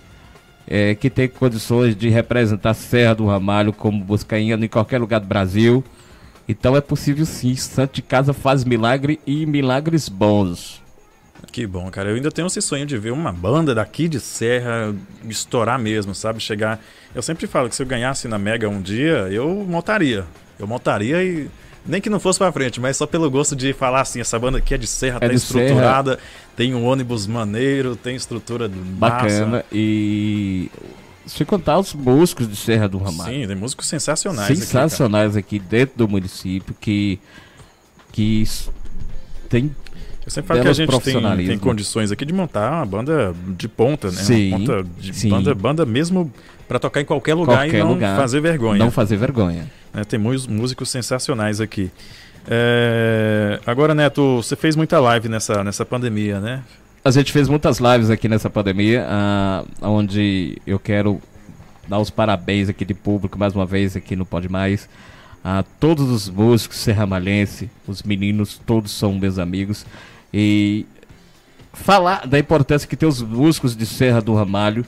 é, que tem condições de representar Serra do Ramalho como Buscaína em qualquer lugar do Brasil. Então é possível sim. Santo de Casa faz milagre e milagres bons. Que bom, cara. Eu ainda tenho esse sonho de ver uma banda daqui de Serra estourar mesmo, sabe? Chegar. Eu sempre falo que se eu ganhasse na Mega um dia, eu montaria. Eu montaria e. Nem que não fosse pra frente, mas só pelo gosto de falar assim: essa banda aqui é de Serra, É tá estruturada, tem um ônibus maneiro, tem estrutura massa. Bacana. E Se contar os músicos de Serra do Ramalho. Sim, tem músicos sensacionais. Sensacionais aqui, aqui dentro do município que, que tem eu sempre falo que a gente tem, tem, condições aqui de montar uma banda de ponta, né? Sim, uma ponta de sim. Banda, banda mesmo para tocar em qualquer lugar qualquer e não lugar, fazer vergonha. Não fazer vergonha. É, tem músicos sensacionais aqui. É... Agora, Neto, você fez muita live nessa, nessa pandemia, né? A gente fez muitas lives aqui nessa pandemia, uh, onde eu quero dar os parabéns aqui de público mais uma vez aqui no Pode Mais a todos os músicos serramalhense, os meninos, todos são meus amigos. E falar da importância que tem os músicos de Serra do Ramalho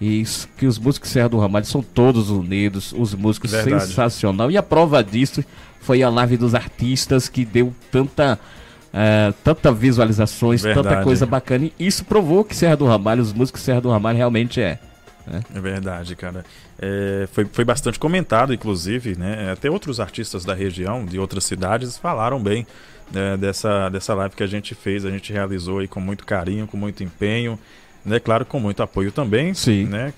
e que os músicos de Serra do Ramalho são todos unidos, os músicos Verdade. sensacional. E a prova disso foi a live dos artistas que deu tanta é, tanta visualizações, Verdade. tanta coisa bacana. E isso provou que Serra do Ramalho, os músicos Serra do Ramalho realmente é. Né? É verdade, cara. É, foi, foi bastante comentado, inclusive, né? Até outros artistas da região, de outras cidades, falaram bem né, dessa, dessa live que a gente fez, a gente realizou aí com muito carinho, com muito empenho. Né, claro, com muito apoio também. Sim. Né,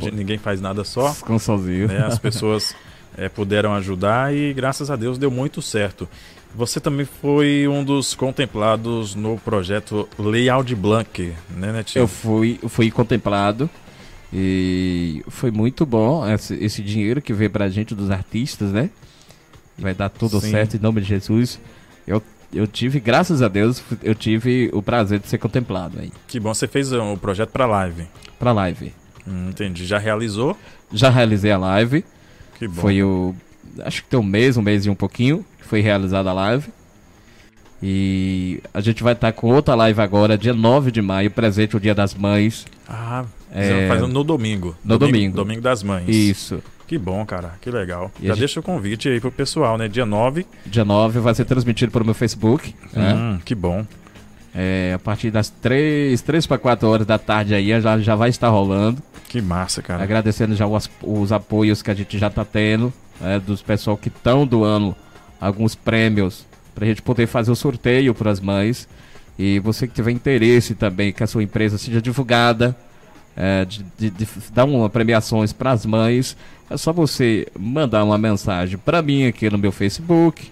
gente, ninguém faz nada só. Com sozinho. Né, as pessoas é, puderam ajudar e graças a Deus deu muito certo. Você também foi um dos contemplados no projeto Layout Blank, né, Netinho? Eu fui, fui contemplado. E foi muito bom esse, esse dinheiro que veio pra gente dos artistas, né? Vai dar tudo Sim. certo em nome de Jesus. Eu, eu tive, graças a Deus, eu tive o prazer de ser contemplado aí. Que bom, você fez o projeto pra live. Pra live. Hum, entendi. Já realizou? Já realizei a live. Que bom. Foi o. Acho que tem um mês, um mês e um pouquinho foi realizada a live. E a gente vai estar com outra live agora, dia 9 de maio, presente o Dia das Mães. Ah, é... fazendo no domingo. No domingo, domingo. Domingo das Mães. Isso. Que bom, cara. Que legal. E Já gente... deixa o convite aí pro pessoal, né? Dia 9. Dia 9 vai ser transmitido pelo meu Facebook. Né? Hum, né? Que bom. É, a partir das 3, 3 para 4 horas da tarde aí já, já vai estar rolando. Que massa, cara. Agradecendo já os, os apoios que a gente já tá tendo, né, dos pessoal que estão doando alguns prêmios pra gente poder fazer o sorteio para as mães. E você que tiver interesse também que a sua empresa seja divulgada, é, de, de, de, dar uma premiações para as mães, é só você mandar uma mensagem para mim aqui no meu Facebook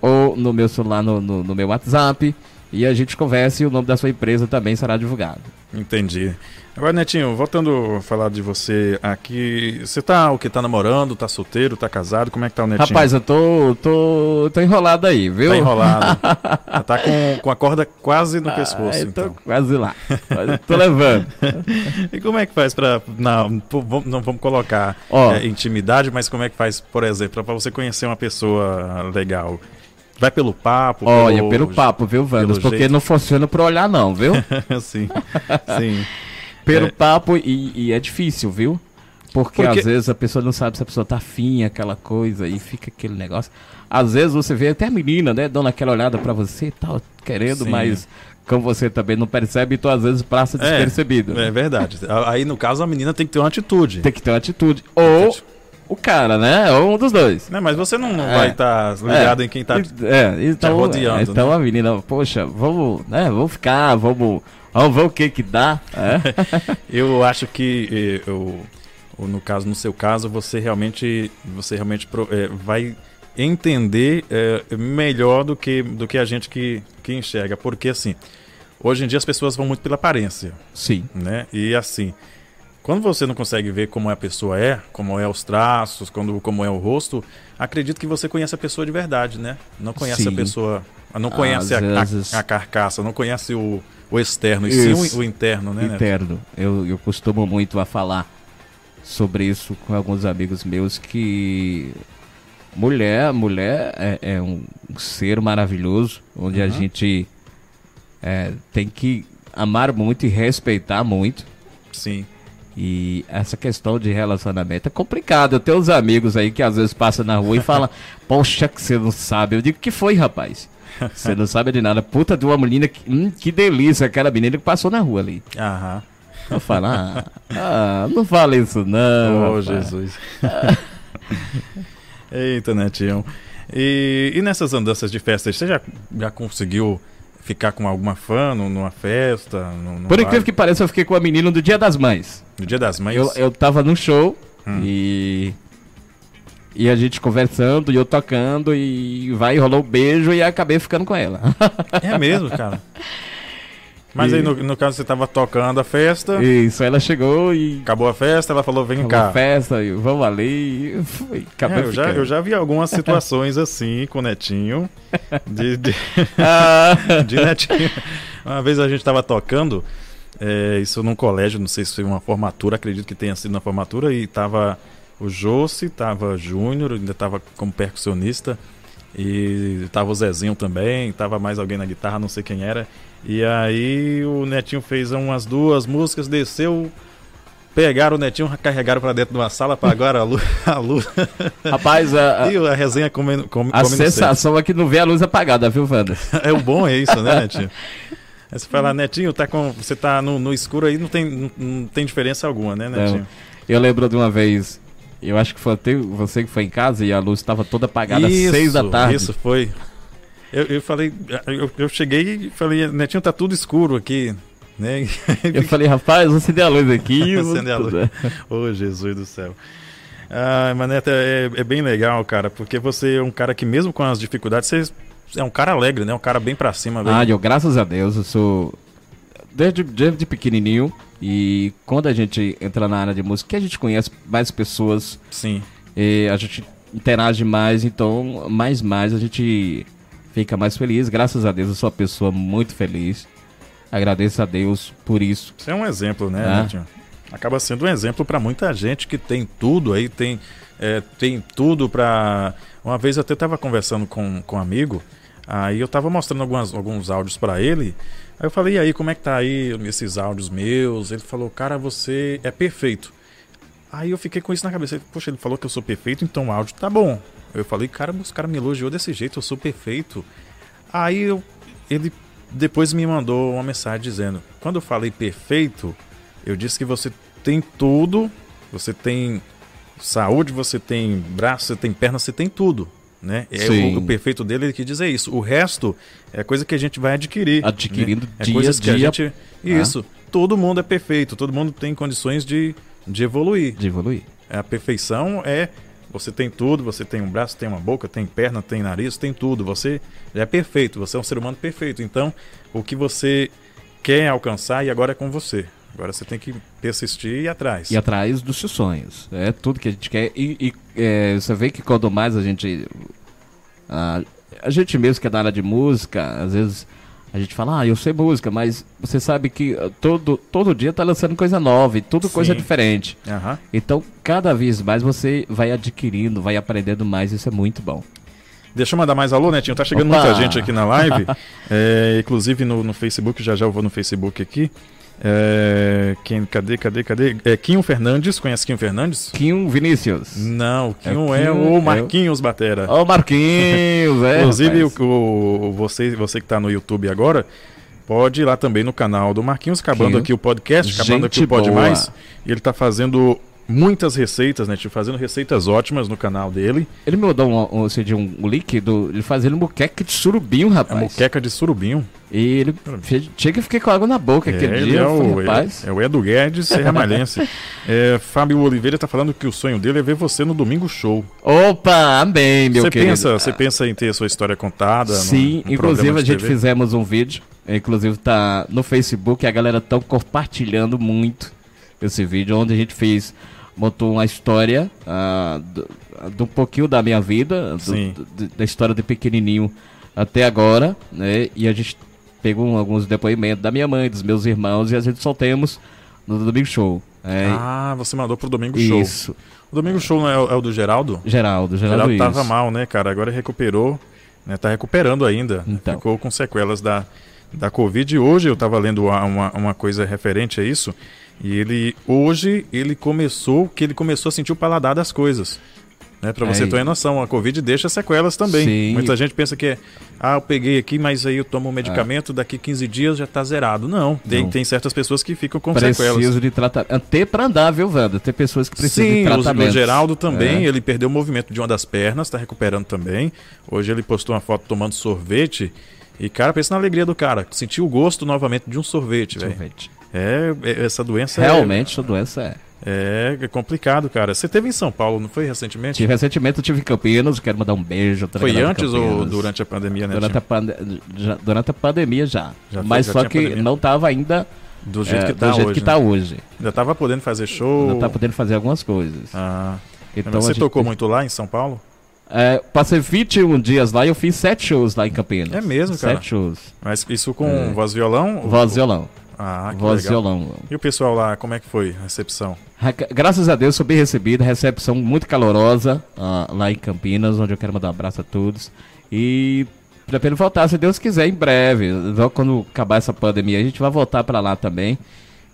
ou no meu celular, no, no, no meu WhatsApp e a gente conversa e o nome da sua empresa também será divulgado. Entendi. Agora, Netinho, voltando a falar de você aqui, você tá o que? Tá namorando, tá solteiro, tá casado? Como é que tá o Netinho? Rapaz, eu tô, tô, tô enrolado aí, viu? Tá enrolado. tá com, com a corda quase no ah, pescoço, então. quase lá. tô levando. e como é que faz pra. Não, não vamos colocar Ó, é, intimidade, mas como é que faz, por exemplo, para você conhecer uma pessoa legal? Vai pelo papo? Olha, pelo, pelo papo, viu, Vandas? Porque jeito. não funciona por olhar, não, viu? sim, sim. pelo é. papo e, e, é difícil, viu? Porque, Porque, às vezes a pessoa não sabe se a pessoa tá afim, aquela coisa, e fica aquele negócio. Às vezes você vê até a menina, né, dando aquela olhada para você e tal, querendo, sim. mas como você também não percebe, então às vezes passa é, despercebido. É, é verdade. Aí no caso a menina tem que ter uma atitude. Tem que ter uma atitude. Ou o cara, né? Ou um dos dois. Não, mas você não, não é. vai estar tá ligado é. em quem está é, então, rodeando. Então né? a menina, poxa, vamos, né? Vamos ficar, vamos, vamos ver o que que dá. É. eu acho que eu, no caso, no seu caso, você realmente, você realmente é, vai entender é, melhor do que, do que a gente que, que enxerga, porque assim, hoje em dia as pessoas vão muito pela aparência. Sim. Né? E assim, quando você não consegue ver como a pessoa é, como é os traços, quando, como é o rosto, acredito que você conhece a pessoa de verdade, né? Não conhece Sim. a pessoa, não conhece a, vezes... a, a, carcaça, não conhece o, o externo, e sim o, o, interno, né? Interno. Eu, eu costumo muito a falar sobre isso com alguns amigos meus que mulher, mulher é, é um ser maravilhoso, onde uhum. a gente é, tem que amar muito e respeitar muito. Sim. E essa questão de relacionamento é complicado. Eu tenho uns amigos aí que às vezes passam na rua e falam, poxa, que você não sabe. Eu digo, que foi, rapaz? Você não sabe de nada. Puta de uma menina, que, hum, que delícia, aquela menina que passou na rua ali. Aham. Eu falo, ah, ah, não fala isso não. Oh, rapaz. Jesus. Eita, Netinho. E, e nessas andanças de festas, você já, já conseguiu ficar com alguma fã no- numa festa? No, no Por bar? incrível que pareça, eu fiquei com a menina do Dia das Mães. No dia das mães? Eu, eu tava num show Hum. e. E a gente conversando e eu tocando e vai, rolou um beijo e acabei ficando com ela. É mesmo, cara. Mas E- aí, no, no caso, você tava tocando a festa, Isso, ela chegou e. acabou a festa, ela falou, vem Falou cá. festa, e vamos ali. E É, eu, já, eu já vi algumas situações assim com o Netinho. De, de, Ah, de Netinho. Uma vez a gente tava tocando, é, isso num colégio, não sei se foi uma formatura, acredito que tenha sido na formatura, e tava o Josse, tava Júnior, ainda tava como percussionista, e tava o Zezinho também, tava mais alguém na guitarra, não sei quem era. E aí o Netinho fez umas duas músicas, desceu. Pegaram o Netinho, carregaram pra dentro de uma sala, apagaram a luz. A luz rapaz, a, a- e a resenha comendo, come, a sensação é que não vê a luz apagada, viu, Wanda? É o bom é isso, né, Netinho? Aí você fala, Netinho, tá com, você tá no, no escuro aí, não tem, não, não tem diferença alguma, né, Netinho? Eu lembro de uma vez, eu acho que foi até você que foi em casa e a luz estava toda apagada às seis da tarde. Isso, foi. Eu, eu falei, eu, eu cheguei e falei, Netinho, tá tudo escuro aqui, né? Eu falei, rapaz, você deu a luz aqui. Acender a luz. Ô, Jesus do céu. Ah, Maneta, é, é bem legal, cara, porque você é um cara que mesmo com as dificuldades, você é um cara alegre, né? Um cara bem pra cima. Bem... Ah, eu, graças a Deus, eu sou. Desde, desde pequenininho. E quando a gente entra na área de música, a gente conhece mais pessoas, Sim. e a gente interage mais, então, mais, mais a gente fica mais feliz. Graças a Deus, eu sou uma pessoa muito feliz. Agradeço a Deus por isso. Você é um exemplo, né, Ah. Acaba sendo um exemplo pra muita gente que tem tudo aí, tem, é, tem tudo pra. Uma vez eu até tava conversando com, com um amigo, aí eu tava mostrando algumas, alguns áudios pra ele. Aí eu falei, e aí, como é que tá aí esses áudios meus? Ele falou, cara, você é perfeito. Aí eu fiquei com isso na cabeça. Poxa, ele falou que eu sou perfeito, então o áudio tá bom. Eu falei, cara, os caras me elogiou desse jeito, eu sou perfeito. Aí eu, ele depois me mandou uma mensagem dizendo: quando eu falei perfeito, eu disse que você tem tudo, você tem saúde, você tem braço, você tem perna, você tem tudo. Né? É o, o perfeito dele ele quis dizer isso. O resto é coisa que a gente vai adquirir. Adquirindo né? é dia coisas a que a gente. Isso. Todo mundo é perfeito, todo mundo tem condições de, de evoluir. De evoluir. A perfeição é você tem tudo, você tem um braço, tem uma boca, tem perna, tem nariz, tem tudo. Você é perfeito, você é um ser humano perfeito. Então, o que você quer alcançar e agora é com você. Agora você tem que persistir e ir atrás. E atrás dos seus sonhos. É tudo que a gente quer. E, e, é, você vê que quando mais a gente. A, a gente mesmo que é da área de música, às vezes a gente fala, ah, eu sei música, mas você sabe que ah, todo, todo dia tá lançando coisa nova e tudo coisa Sim. diferente. Aham. Então, cada vez mais você vai adquirindo, vai aprendendo mais, isso é muito bom. Deixa eu mandar mais alô, Netinho. Tá chegando Opa! muita gente aqui na live. É, inclusive no, no Facebook, já já eu vou no Facebook aqui. É, quem, cadê, cadê, cadê? É Quinho Fernandes, conhece Quinho Fernandes? Quinho Vinícius. Não, Quinho É é, o Marquinhos Batera. Ó, o Marquinhos, é. Inclusive, o, o- você, você que está no YouTube agora, pode ir lá também no canal do Marquinhos, acabando Quinho. aqui o podcast, acabando aqui Gente o Pode boa. Mais. E ele está fazendo muitas receitas, né? Tipo, fazendo receitas ótimas no canal dele. Ele me mandou um, um, assim, de um, um link do, ele fazendo muqueca de surubinho, É rapaz. moqueca de surubinho. E ele fez- chega e fiquei com água na boca aquele ele dia. é, eu falei, o, rapaz. é o Edu Guedes, serramalhense. é, Fábio Oliveira está falando que o sonho dele é ver você no Domingo Show. Opa, amém, meu Você querido. pensa, você pensa em ter a sua história contada? num- Sim, num inclusive programa a gente TV? fizemos um vídeo, inclusive tá no Facebook, a galera tá compartilhando muito esse vídeo, onde a gente fez, montou uma história ah, do, do um pouquinho da minha vida, do- do- da história de pequenininho até agora, né? E a gente pegou alguns depoimentos da minha mãe, dos meus irmãos, e a gente soltemos no Domingo Show. É, Ah, você mandou pro Domingo Show. isso. O Domingo Show não é, o- é o do Geraldo? Geraldo, Geraldo, Geraldo tava isso. mal, né, cara? Agora recuperou, né? Tá recuperando ainda. Então. Ficou com sequelas da, da Covid. E hoje eu tava lendo uma, uma, uma coisa referente a isso. E ele, hoje, ele começou, que ele começou a sentir o paladar das coisas. Né, pra você Aí. ter noção, a Covid deixa sequelas também. Sim. Muita gente pensa que é, ah, eu peguei aqui, mas aí eu tomo um medicamento, daqui 15 dias já tá zerado. Não, tem, Não. tem certas pessoas que ficam com sequelas. Preciso de tratamento. Até pra andar, viu, Wanda? Tem pessoas que precisam Sim, de tratamento. o Geraldo também, É. ele perdeu o movimento de uma das pernas, está recuperando também. Hoje ele postou uma foto tomando sorvete E, cara, pensa na alegria do cara. Sentiu o gosto novamente de um sorvete, velho. Sorvete. É, é- essa doença é- Realmente, essa doença é. é, é complicado, cara. Você teve em São Paulo, não foi recentemente? Tive, recentemente eu tive em Campinas, quero mandar um beijo. Foi antes ou durante a pandemia, né? Durante a, pande- já, durante a pandemia já. Já Mas já só que pandemia. não tava ainda Do jeito é, que tá do jeito hoje. que tá né? hoje. Já tava podendo fazer show. Não tá podendo fazer algumas coisas. Ah, Então você a gente- tocou muito lá em São Paulo? É, passei 21 dias lá e eu fiz 7 shows lá em Campinas. É mesmo, cara? 7 shows. Mas isso com É. voz violão? Voz violão. Ah, que Voz e legal. violão. E o pessoal lá, como é que foi a recepção? Graças a Deus, sou bem recebido, recepção muito calorosa ah, lá em Campinas, onde eu quero mandar um abraço a todos. E pretendo voltar, se Deus quiser, em breve. Logo quando acabar essa pandemia, a gente vai voltar pra lá também.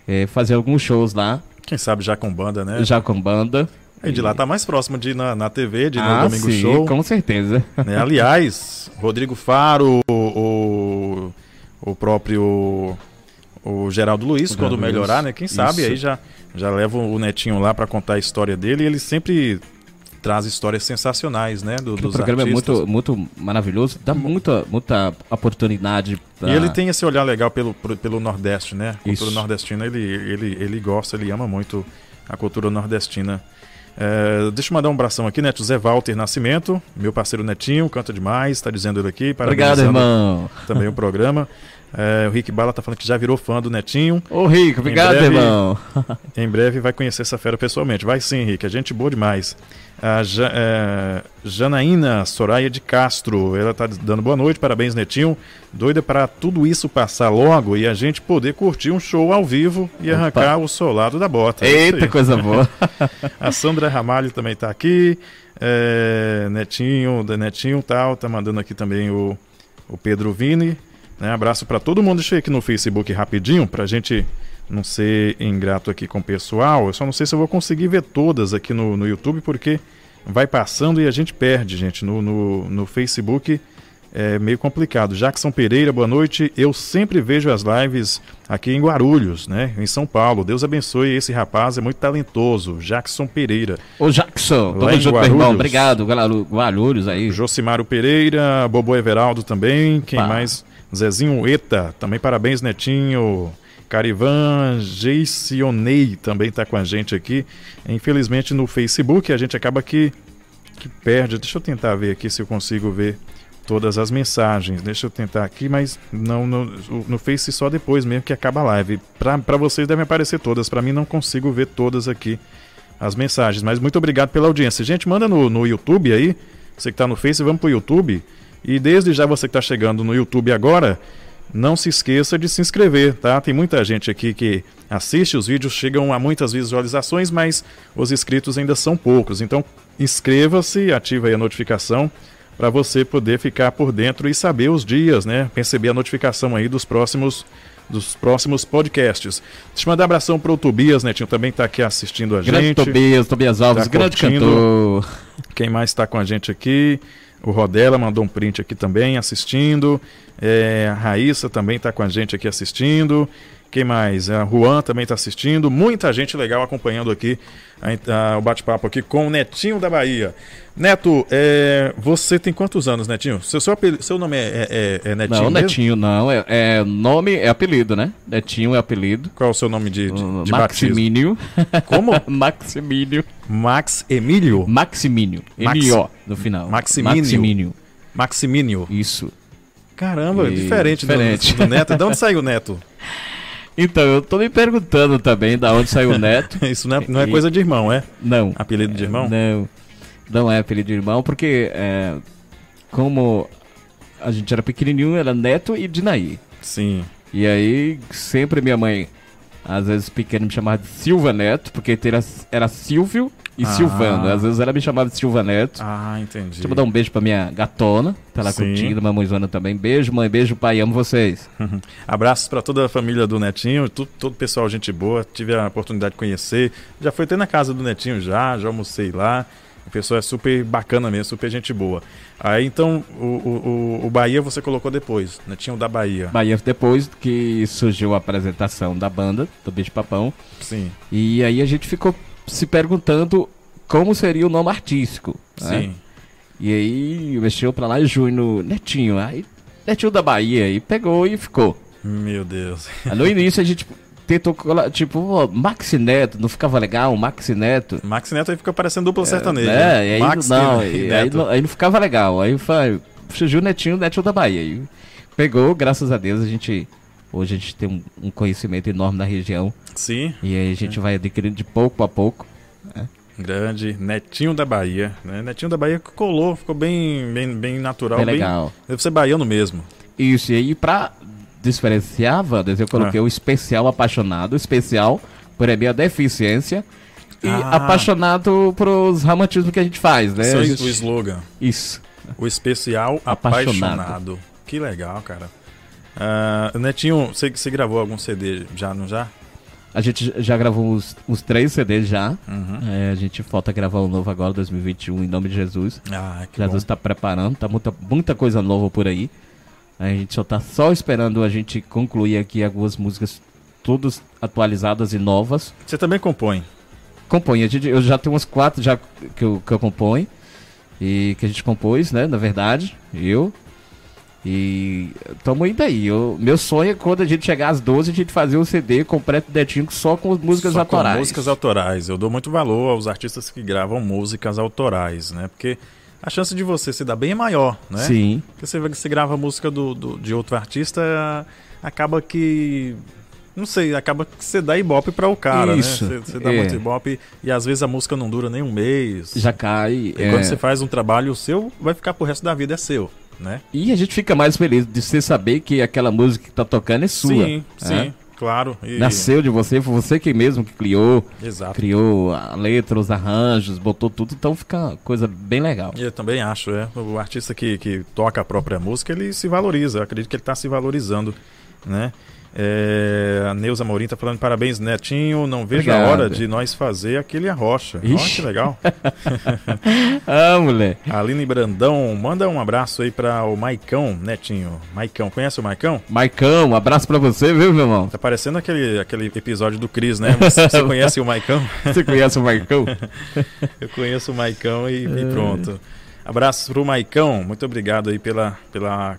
eh, fazer alguns shows lá, Quem sabe já com banda, né? já com banda. E de lá tá mais próximo de ir na, na TV, de ir no ah, Domingo sim, Show. com certeza. né? Aliás, Rodrigo Faro, o, o próprio o Geraldo Luiz, O quando melhorar, Luiz. né? Quem sabe Isso. aí já, já leva o netinho lá pra contar a história dele e ele sempre traz histórias sensacionais, né? Do, o dos programa artistas. é muito, muito maravilhoso, dá muita, muita oportunidade. pra- E ele tem esse olhar legal pelo, pelo Nordeste, né? A cultura Isso. nordestina, ele, ele, ele gosta, ele ama muito a cultura nordestina. É, deixa eu mandar um abração aqui, Neto Zé Walter Nascimento, meu parceiro Netinho, canta demais, tá dizendo ele aqui. Obrigado, irmão. Também o programa. É, o Rick Bala tá falando que já virou fã do Netinho. Ô, Rico, obrigado, breve- irmão. Em breve vai conhecer essa fera pessoalmente. Vai sim, Rick, é gente boa demais. A Ja- é, Janaína Soraya de Castro, ela tá dando boa noite, parabéns, Netinho. Doida para tudo isso passar logo e a gente poder curtir um show ao vivo e Opa. arrancar o solado da bota. É Eita, coisa boa. A Sandra Ramalho também tá aqui. É, Netinho, da Netinho tal, tá mandando aqui também o, o Pedro Vini. Né, abraço para todo mundo. Deixa eu ir aqui no Facebook rapidinho pra gente não ser ingrato aqui com o pessoal. Eu só não sei se eu vou conseguir ver todas aqui no, no YouTube, porque vai passando e a gente perde, gente. No, no, no Facebook é meio complicado. Jackson Pereira, boa noite. Eu sempre vejo as lives aqui em Guarulhos, né? Em São Paulo. Deus abençoe esse rapaz, é muito talentoso. Jackson Pereira. Ô, Jackson, Lá tamo junto, Guarulhos. irmão. Obrigado, Guaru- Guarulhos aí. Josimaro Pereira, Bobo Everaldo também. Quem Pá. mais? Zezinho Eta, também parabéns, Netinho. Carivan Geicionei também está com a gente aqui. Infelizmente no Facebook a gente acaba que, que perde. Deixa eu tentar ver aqui se eu consigo ver todas as mensagens. Deixa eu tentar aqui, mas não no, no Face só depois mesmo que acaba a live. Para vocês devem aparecer todas, para mim não consigo ver todas aqui as mensagens. Mas muito obrigado pela audiência. Gente, manda no, no YouTube aí. Você que está no Face, vamos pro YouTube. E desde já você que está chegando no YouTube agora, não se esqueça de se inscrever, tá? Tem muita gente aqui que assiste, os vídeos chegam a muitas visualizações, mas os inscritos ainda são poucos. Então, inscreva-se, ative aí a notificação para você poder ficar por dentro e saber os dias, né? Receber a notificação aí dos próximos dos próximos podcasts. Deixa eu mandar um abração pro Tobias, Netinho, também está aqui assistindo a Grande gente. Tobias, Tobias Alves, Tá grande curtindo. cantor. Quem mais está com a gente aqui? O Rodela mandou um print aqui também, assistindo. É, a Raíssa também está com a gente aqui assistindo. Quem mais? A Juan também está assistindo. Muita gente legal acompanhando aqui a- a- o bate-papo aqui com o Netinho da Bahia. Neto, é, você tem quantos anos, Netinho? Seu, seu, apeli- seu nome é, é- é Netinho Não, mesmo? Netinho não. É, é nome, é apelido, né? Netinho é apelido. Qual é o seu nome de, de, de batismo? Maximínio. Como? Maximínio. Max Emílio? Maximínio. Max- M-O no final. Maximínio. Maximínio. Maximínio. Isso. Caramba, E- diferente, diferente. Do, do Neto. De onde saiu o Neto? Então, eu tô me perguntando também da onde saiu o Neto. Isso não é, não é E- coisa de irmão, é? Não. Apelido de irmão? Não. Não é apelido de irmão, porque é, como a gente era pequenininho, era Neto e Dinaí. Sim. E aí, sempre minha mãe, às vezes pequeno, me chamava de Silva Neto, porque era, era Silvio e Ah. Silvano. Às vezes ela me chamava de Silva Neto. Ah, entendi. Deixa eu mandar um beijo pra minha gatona, tá lá Sim. curtindo, mamãezona também. Beijo, mãe, beijo, pai, amo vocês. Abraços para toda a família do Netinho, todo o pessoal, gente boa. Tive a oportunidade de conhecer. Já fui até na casa do Netinho já, já almocei lá. O pessoal é super bacana mesmo, super gente boa. Aí então, o, o, o- o Bahia você colocou depois, Netinho da Bahia. Bahia, depois que surgiu a apresentação da banda, do Bicho Papão, Sim, e aí a gente ficou se perguntando como seria o nome artístico. né? sim. E aí mexeu pra lá e no Netinho. Aí Netinho da Bahia. E pegou e ficou. Meu Deus. Aí no início a gente tentou colar, tipo, ó, Maxi Neto, não ficava legal? Maxi Neto. Max Neto aí fica parecendo dupla sertaneja. É, e aí, Max não, e aí, não, aí não ficava legal. Aí foi, surgiu o Netinho, Netinho da Bahia. E pegou, graças a Deus, a gente. Hoje a gente tem um, conhecimento enorme da região. Sim, E aí a gente vai adquirindo de pouco a pouco. grande. Netinho da Bahia. Né? Netinho da Bahia que colou, ficou bem, bem, bem natural. Bem- legal. Deve ser baiano mesmo. Isso, e aí pra diferenciar, eu coloquei Ah. o especial apaixonado, especial por a minha deficiência. E Ah. apaixonado pros ramatismos que a gente faz, né? Esse é o slogan. Isso. O especial Apaixonado. apaixonado. Que legal, cara. Ah, Netinho, você, você gravou algum CD já, não já? A gente já gravou os, os três CDs já. Uhum. É, a gente falta gravar o novo agora, 2021, em nome de Jesus. Ah, que Jesus está preparando, tá muita, muita coisa nova por aí. A gente só tá só esperando a gente concluir aqui algumas músicas todas atualizadas e novas. Você também compõe. Compõe, a gente, eu já tenho umas quatro já que eu, que eu componho. E que a gente compôs, né, na verdade, eu. E tamo indo aí. Eu, meu sonho é quando a gente chegar às 12 a gente fazer um CD completo detinho só com músicas Só com autorais. músicas autorais. Eu dou muito valor aos artistas que gravam músicas autorais, né? Porque a chance de você se dar bem é maior, né? Sim. Porque você, você grava música do, do- de outro artista, acaba que. Não sei, acaba que você dá ibope para o cara, Isso, né? Você, você dá é. muito ibope e às vezes a música não dura nem um mês. Já cai. E é. quando você faz um trabalho, o seu vai ficar pro resto da vida, é seu, né? E a gente fica mais feliz de você saber que aquela música que tá tocando é sua. Sim, é. sim, claro. E- Nasceu de você, foi você que mesmo que criou, Exato. criou a letra, os arranjos, botou tudo, então fica uma coisa bem legal. Eu também acho, é. O artista que, que toca a própria música, ele se valoriza. Eu acredito que ele está se valorizando, né? É, a Neuza Morim tá falando parabéns, Netinho. Não vejo a Obrigado. hora de nós fazer aquele arrocha. Olha que legal. Ah, mulher. Aline Brandão, manda um abraço aí para o Maicão, Netinho. Maicão, conhece o Maicão? Maicão, um abraço pra você, viu, meu irmão? Tá parecendo aquele, aquele episódio do Cris, né? Você, você conhece o Maicão? Você conhece o Maicão? Eu conheço o Maicão e, e pronto. Abraços pro Maicão, muito obrigado aí pela, pela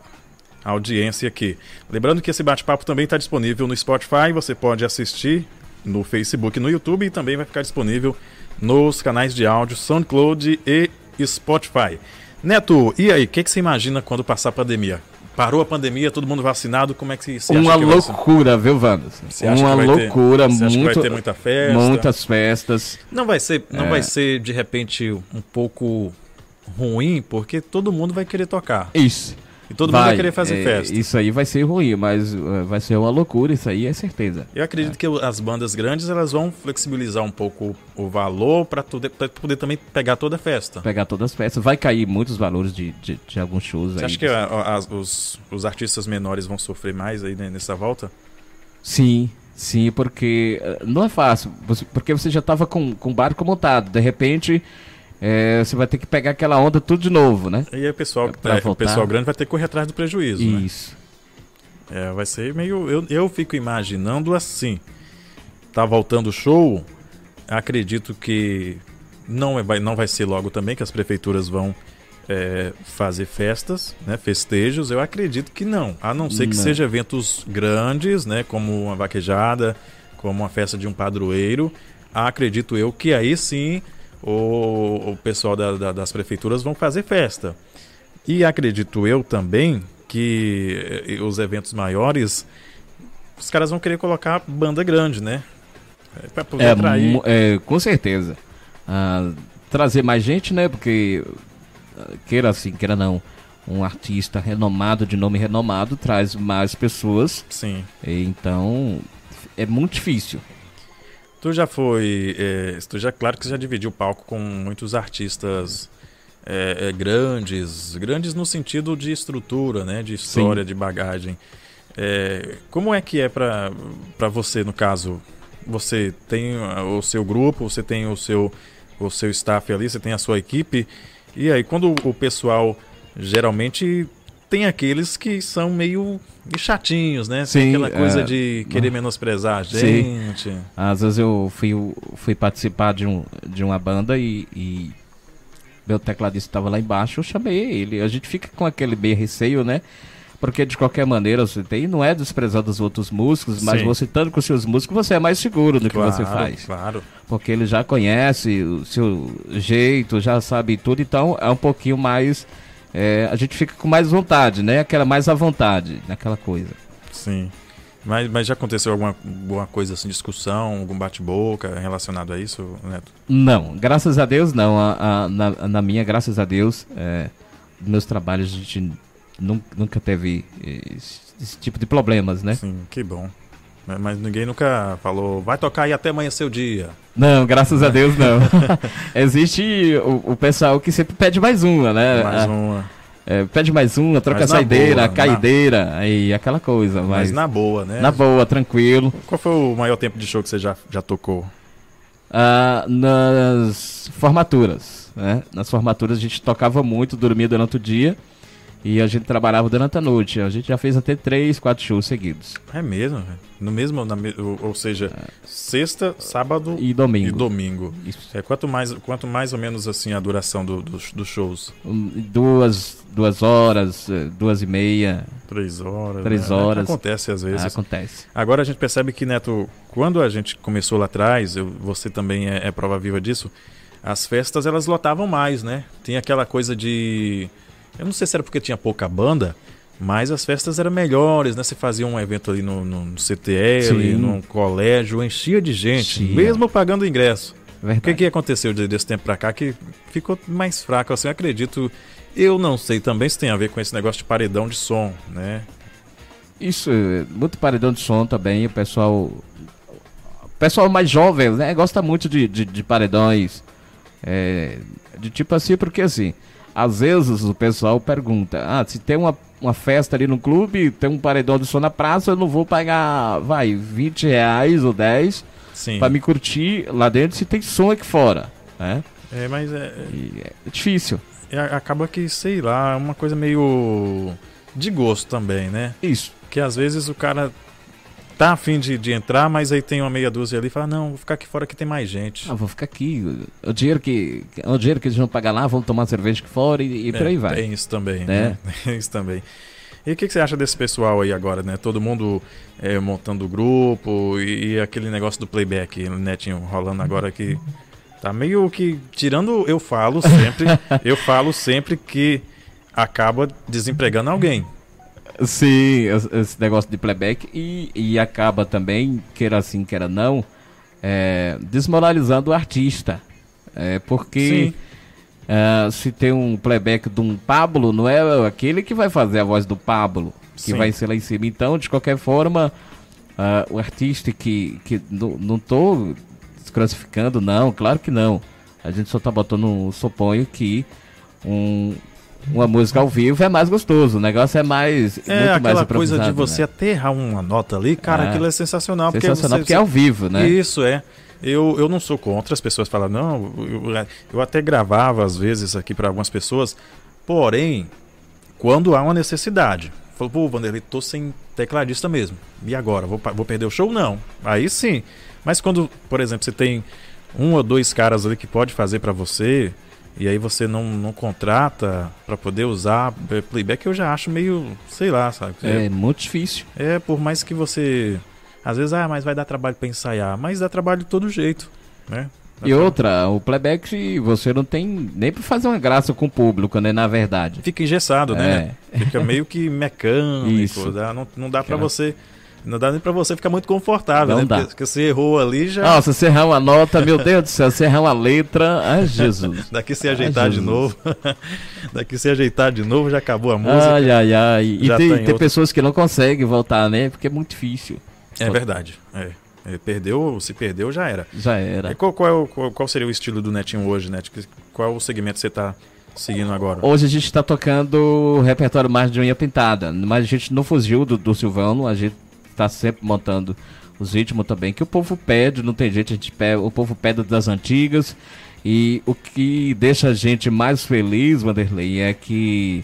audiência aqui. Lembrando que esse bate-papo também está disponível no Spotify, você pode assistir no Facebook e no YouTube e também vai ficar disponível nos canais de áudio SoundCloud e Spotify. Neto, e aí, o que, que você imagina quando passar a pandemia? Parou a pandemia, todo mundo vacinado, como é que você Uma que vai ser? loucura, viu, Wanderson? Uma vai ter- loucura, você acha que vai muito, ter muita festa? muitas festas. Não vai ser, não É. vai ser de repente um pouco ruim, porque todo mundo vai querer tocar. Isso. E todo mundo vai querer fazer é, festa. Isso aí vai ser ruim, mas eh, vai ser uma loucura, isso aí é certeza. Eu acredito que as bandas grandes elas vão flexibilizar um pouco o valor para poder também pegar toda a festa. Pegar todas as festas. Vai cair muitos valores de, de, de alguns shows Você aí. acha que a- a- os, os artistas menores vão sofrer mais aí né, nessa volta? Sim, sim, porque eh, não é fácil. porque você já tava com, com o barco montado. De repente, eh, você vai ter que pegar aquela onda tudo de novo, né? E aí o pessoal, Pra é, o pessoal grande vai ter que correr atrás do prejuízo. né? Isso. É, vai ser meio. Eu, eu fico imaginando assim. Tá voltando o show. Acredito que não, é- vai, não vai ser logo também, que as prefeituras vão é, fazer festas, né, festejos. Eu acredito que não. A não ser que Não. seja eventos grandes, né? Como uma vaquejada, como uma festa de um padroeiro. Acredito eu que aí sim o, o pessoal da- da- das prefeituras vão fazer festa. E acredito eu também que eh, os eventos maiores, os caras vão querer colocar banda grande, né? É, pra poder É, atrair. é, com certeza. Ah, trazer mais gente, né? Porque, ah, queira assim, queira não, um artista renomado, de nome renomado, traz mais pessoas. Sim. Então, é muito difícil. Tu já foi. eh, tu já, claro que você já dividiu o palco com muitos artistas eh, eh, grandes, grandes no sentido de estrutura, né? De história, de bagagem. Eh, como é que é pra você, no caso? Você tem o seu grupo, você tem o seu, o seu staff ali, você tem a sua equipe. E aí, quando o pessoal geralmente tem aqueles que são meio chatinhos, né? Tem Sim, aquela coisa é. de querer menosprezar a Sim. gente. Às vezes eu fui, fui participar de, um, de uma banda e, e meu tecladista estava lá embaixo, eu chamei ele. A gente fica com aquele meio receio, né? Porque de qualquer maneira você tem, não é desprezando os outros músicos, mas Sim. você estando com os seus músicos, você é mais seguro no que você faz. Claro. Porque ele já conhece o seu jeito, já sabe tudo, então é um pouquinho mais. É, a gente fica com mais vontade, né? Aquela mais à vontade naquela coisa. Sim. Mas, mas já aconteceu alguma, alguma coisa assim, discussão, algum bate-boca relacionado a isso, Neto? Não, graças a Deus não. A, a- na, na minha, graças a Deus, é, meus trabalhos a gente nun- nunca teve esse, esse tipo de problemas, né? Sim, que bom. Mas- Mas ninguém nunca falou, vai tocar aí até amanhã seu dia. Não, graças a Deus não. Existe o, o pessoal que sempre pede mais uma, né? Mais A- uma. é, pede mais uma, troca a na saideira, boa, a caideira, aí aquela coisa. Mas, Mas, na boa, né? na boa, tranquilo. Qual foi o maior tempo de show que você já, já tocou? Ah, nas formaturas, né? Nas formaturas a gente tocava muito, dormia durante o dia e a gente trabalhava durante a noite. A gente já fez até três, quatro shows seguidos. É mesmo? No mesmo, na ou, seja, sexta, sábado E domingo. e domingo. Isso. É, quanto, mais, quanto mais ou menos assim a duração do- dos, dos shows? Duas, duas horas, eh, duas e meia, Três horas. Três né? horas. Acontece às vezes. acontece. Agora a gente percebe que, Neto, quando a gente começou lá atrás, eu- você também é, é prova viva disso, as festas elas lotavam mais, né? Tinha aquela coisa de. Eu não sei se era porque tinha pouca banda, mas as festas eram melhores, né? Você fazia um evento ali no, no CTL, Sim. num colégio, enchia de gente, Enchia. mesmo pagando ingresso. O Verdade. que, que aconteceu de- desse tempo pra cá que ficou mais fraco? Assim, eu acredito. Eu não sei também se tem a ver com esse negócio de paredão de som, né? Isso, eh, muito paredão de som também, o pessoal. O pessoal mais jovem, né? Gosta muito de, de, de paredões. é, de tipo assim, porque assim, às vezes o pessoal pergunta, ah, se tem uma, uma festa ali no clube, tem um paredão de som na praça, eu não vou pagar, vai, 20 reais ou 10 Sim. pra me curtir lá dentro se tem som aqui fora, né? É, mas é, é difícil. é- acaba que, sei lá, é uma coisa meio de gosto também, né? Isso. Que às vezes o cara tá afim de, de entrar, mas aí tem uma meia dúzia ali e fala, não, vou ficar aqui fora que tem mais gente. Ah, vou ficar aqui. O dinheiro que, o dinheiro que eles vão pagar lá, vamos tomar cerveja aqui fora e, e por É, aí vai. Tem isso também, É. né? Tem isso também. E o que, que você acha desse pessoal aí agora, né? Todo mundo é, montando grupo e, e aquele negócio do playback, Netinho, rolando agora que tá meio que tirando, eu falo sempre, eu falo sempre que acaba desempregando alguém. Sim, es- esse negócio de playback e, e acaba também, queira assim, queira não, é, desmoralizando o artista. É, porque é, se tem um playback de um Pablo, não é aquele que vai fazer a voz do Pablo, que Sim. vai ser lá em cima. Então, de qualquer forma, ah, o artista que, que não, tô desclassificando, não, claro que não. A gente só tá botando, um- suponho que um, uma música ao vivo é mais gostoso. O negócio é mais. É muito mais aquela coisa de você né? aterrar uma nota ali, cara, É. aquilo é sensacional. Sensacional, você, porque é ao vivo, né? Isso é. Eu, eu não sou contra, as pessoas falam, não, eu, eu até gravava às vezes aqui para algumas pessoas, porém, quando há uma necessidade. Falou, pô, Vanderlei, tô sem tecladista mesmo. E agora? Vou, vou perder o show? Não. Aí sim. Mas quando, por exemplo, você tem um ou dois caras ali que pode fazer para você, e aí você não, não contrata para poder usar é, playback, eu já acho meio, sei lá, sabe? É muito difícil. É, por mais que você. Às vezes, ah, mas vai dar trabalho pra ensaiar. Mas dá trabalho de todo jeito, né? Dá E tra- outra, o playback você não tem nem pra fazer uma graça com o público, né? Na verdade. Fica engessado, né? É. Fica meio que mecânico. Dá- não, não dá pra Aquela- você. Não dá nem pra você ficar muito confortável, Não né? dá. Porque, porque você errou ali já. Nossa, você errar uma nota, meu Deus do céu, você errar uma letra, ai Jesus. Daqui se ajeitar de Jesus. novo. Daqui se ajeitar de novo, já acabou a música. Ai, ai, ai. E tem, tá em tem outra. pessoas que não conseguem voltar, né? Porque é muito difícil. é verdade. É. É, Perdeu, se perdeu, já era. Já E era. qual, qual, é o- qual- qual seria o estilo do Netinho hoje, Net? Que- Qual o segmento que você tá seguindo agora? Hoje a gente tá tocando o repertório mais de unha pintada, mas a gente não fugiu do, do Silvano, a gente tá sempre montando os ritmos também, que o povo pede, não tem jeito, a gente pede, o povo pede das antigas, e o que deixa a gente mais feliz, Wanderlei, é que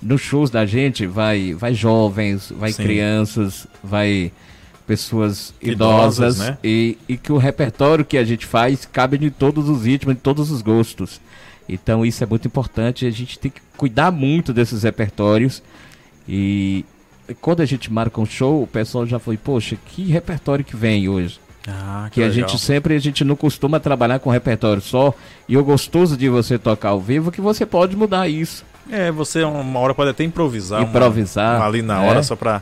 nos shows da gente vai, vai jovens, vai Sim. crianças, vai pessoas Idosas, idosas, né? e, e que o repertório que a gente faz cabe de todos os ritmos, de todos os gostos. Então isso é muito importante, a gente tem que cuidar muito desses repertórios e, quando a gente marca um show, o pessoal já foi, poxa, que repertório que vem hoje. Ah, Que, a legal. gente sempre, a gente não costuma trabalhar com repertório só. E o gostoso de você tocar ao vivo é que você pode mudar isso. É, você uma hora pode até improvisar. Improvisar, uma ali na é. hora só pra.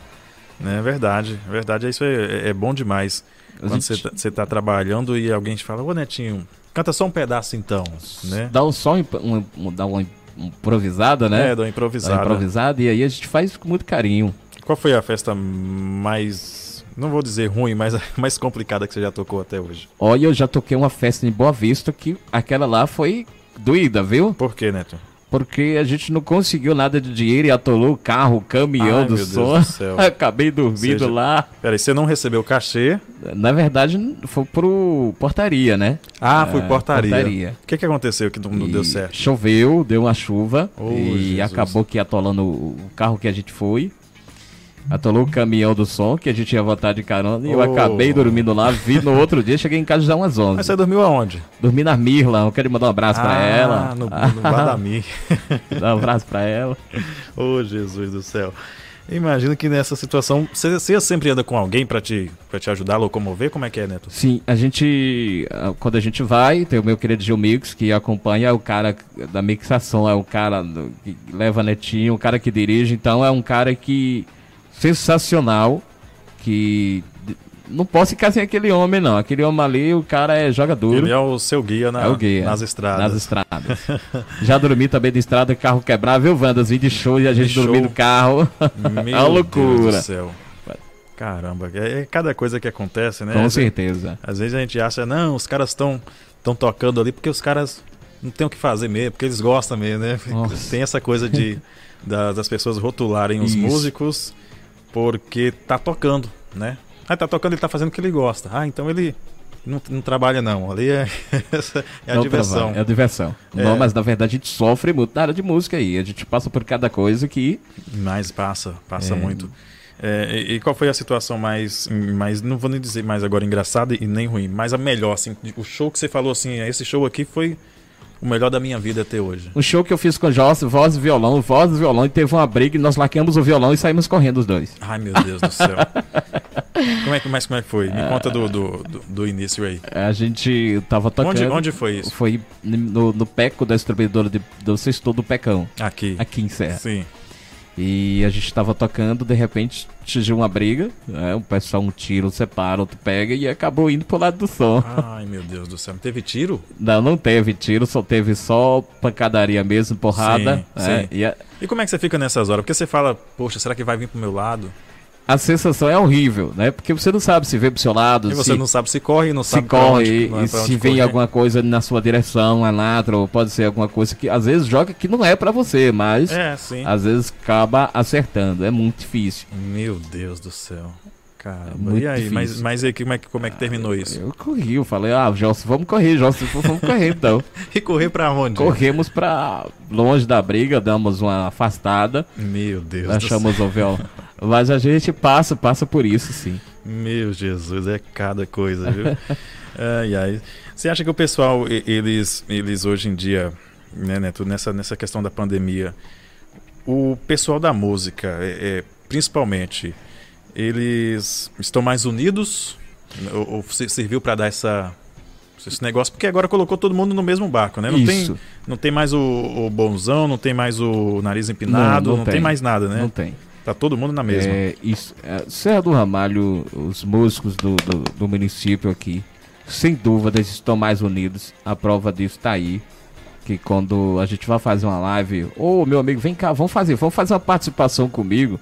Né, é verdade. é Verdade, isso é, é bom demais. A Quando gente você tá, você tá trabalhando e alguém te fala, ô Netinho, canta só um pedaço então. Né? dá um só um, um, dá uma improvisada, né? É, dá uma Dá uma improvisada. improvisada e aí a gente faz com muito carinho. Qual foi a festa mais. Não vou dizer ruim, mas a mais complicada que você já tocou até hoje? Olha, eu já toquei uma festa em Boa Vista que aquela lá foi doída, viu? Por quê, Neto? Porque a gente não conseguiu nada de dinheiro e atolou o carro, o caminhão Ai, do meu Deus som. do céu. Acabei dormindo Seja- lá. Peraí, você não recebeu cachê? Na verdade, foi pro portaria, né? Ah, foi É, portaria. portaria. O que, que aconteceu que não, não deu certo? Choveu, deu uma chuva Oh, e Jesus. acabou que atolando o carro que a gente foi. Atolou o caminhão do som que a gente ia voltar de carona e eu Oh. acabei dormindo lá, vi no outro dia, cheguei em casa já umas 11. Mas você dormiu aonde? Dormi na Mirla, eu quero mandar um abraço pra ah, ela. no, no Guadami. Dar um abraço pra ela. Ô, Jesus do céu. Imagino que nessa situação, você, você sempre anda com alguém pra te, pra te ajudar a locomover? Como é que é, Neto? Sim, a gente. ah, Quando a gente vai, tem o meu querido Gil Mix, que acompanha, é o cara da mixação, é o cara que leva netinho, o cara que dirige, então é um cara que. Sensacional, que. Não posso ficar sem aquele homem, não. Aquele homem ali, o cara é jogador. Ele é o seu guia, na- É o guia. nas estradas. Nas estradas. Já dormi também de estrada, carro quebrado, viu, Wandas? Vim de show e a gente dormir no carro. Meu É uma Deus do loucura. céu. Caramba, é, é cada coisa que acontece, né? Com Às- certeza. Às vezes a gente acha, não, os caras estão estão tocando ali porque os caras não tem o que fazer mesmo, porque eles gostam mesmo, né? Nossa. Tem essa coisa de da- das pessoas rotularem os Isso. músicos porque tá tocando, né? Ah, tá tocando, ele tá fazendo o que ele gosta. Ah, então ele não, não trabalha não. Ali é, é a Não diversão. trabalho, É a diversão. É. Não, mas na verdade a gente sofre muito na área de música aí. A gente passa por cada coisa que. Mas passa, passa É. muito. É, e, e qual foi a situação mais, mais, não vou nem dizer mais agora engraçada e nem ruim, mas a melhor, assim, o show que você falou assim, esse show aqui foi o melhor da minha vida até hoje. Um show que eu fiz com o Joss, voz e violão, voz e violão, e teve uma briga e nós laqueamos o violão e saímos correndo os dois. Ai, meu Deus do céu. como é que, mas como é que foi? Me conta do, do, do, do início aí. A gente tava tocando. Onde, onde foi isso? Foi no, no Peco da distribuidora de, do Sextou do Pecão, Aqui. aqui em Serra. Sim. E a gente tava tocando, de repente surgiu uma briga, né? o pessoal um tiro separa, outro pega e acabou indo pro lado do som. Ai, meu Deus do céu. Teve tiro? Não, não teve tiro, só teve só pancadaria mesmo, porrada. Sim, né? sim. E a, E como é que você fica nessas horas? Porque você fala, poxa, será que vai vir pro meu lado? A sensação é horrível, né? Porque você não sabe se vem pro seu lado, E você se, não sabe se corre, não se sabe corre, onde- não é se vem correr. alguma coisa na sua direção, a natra, ou pode ser alguma coisa que às vezes joga que não é pra você, mas É, às vezes acaba acertando. É muito difícil. Meu Deus do céu. Caramba. muito e aí, mas, difícil. mas aí, como é, que, como é que terminou isso? Eu corri, eu falei, ah, Jossi, vamos correr, Jossi, vamos correr então. E correr pra onde? Corremos pra longe da briga, damos uma afastada, Meu Deus do céu. achamos o véu. Mas a gente passa, passa por isso, sim. Meu Jesus, é cada coisa, viu? ai, ai. Você acha que o pessoal, eles, eles hoje em dia, né, Neto, nessa, nessa questão da pandemia, o pessoal da música, é, é, principalmente, eles estão mais unidos? Ou, ou se- serviu para dar essa, esse negócio? Porque agora colocou todo mundo no mesmo barco, né? Não, tem, isso, não tem mais o, o bonzão, não tem mais o nariz empinado, Não, não, não tem. tem. mais nada, né? não tem. Tá todo mundo na mesma. É, isso, é, Serra do Ramalho, os músicos do, do, do município aqui, sem dúvida, eles estão mais unidos. A prova disso tá aí. Que quando a gente vai fazer uma live, ô meu amigo, vem cá, vamos fazer, vamos fazer uma participação comigo.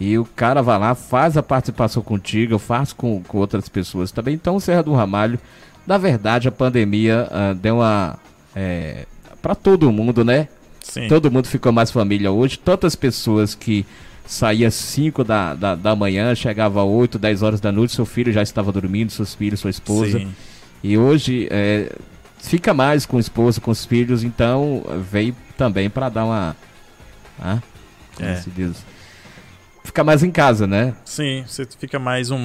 E o cara vai lá, faz a participação contigo, eu faço com, com outras pessoas também. Então, Serra do Ramalho, na verdade, a pandemia ah, deu uma. É, para todo mundo, né? Sim. Todo mundo ficou mais família hoje. Tantas pessoas que saía 5 da, da, da manhã, chegava 8, 10 horas da noite, seu filho já estava dormindo, seus filhos, sua esposa. Sim. E hoje é, fica mais com a esposa, com os filhos, então veio também para dar uma. Ah, como É. se diz? Ficar mais em casa, né? Sim, você fica mais um.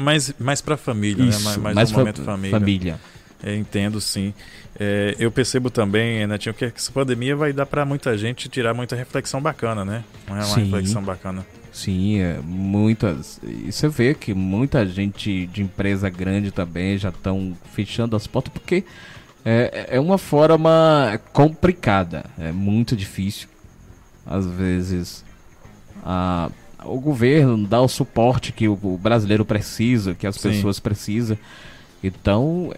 Mais, mais pra família, Isso, né? Mais, mais mais um momento família. família. Entendo, sim. É, eu percebo também, Netinho, que essa pandemia vai dar pra muita gente tirar muita reflexão bacana, né? Não é uma Sim. reflexão bacana. Sim, é, muitas. E você vê que muita gente de empresa grande também já estão fechando as portas porque é, é uma forma complicada, é muito difícil. Às vezes a, o governo dá o suporte que o, o brasileiro precisa, que as Sim. pessoas precisam. Então,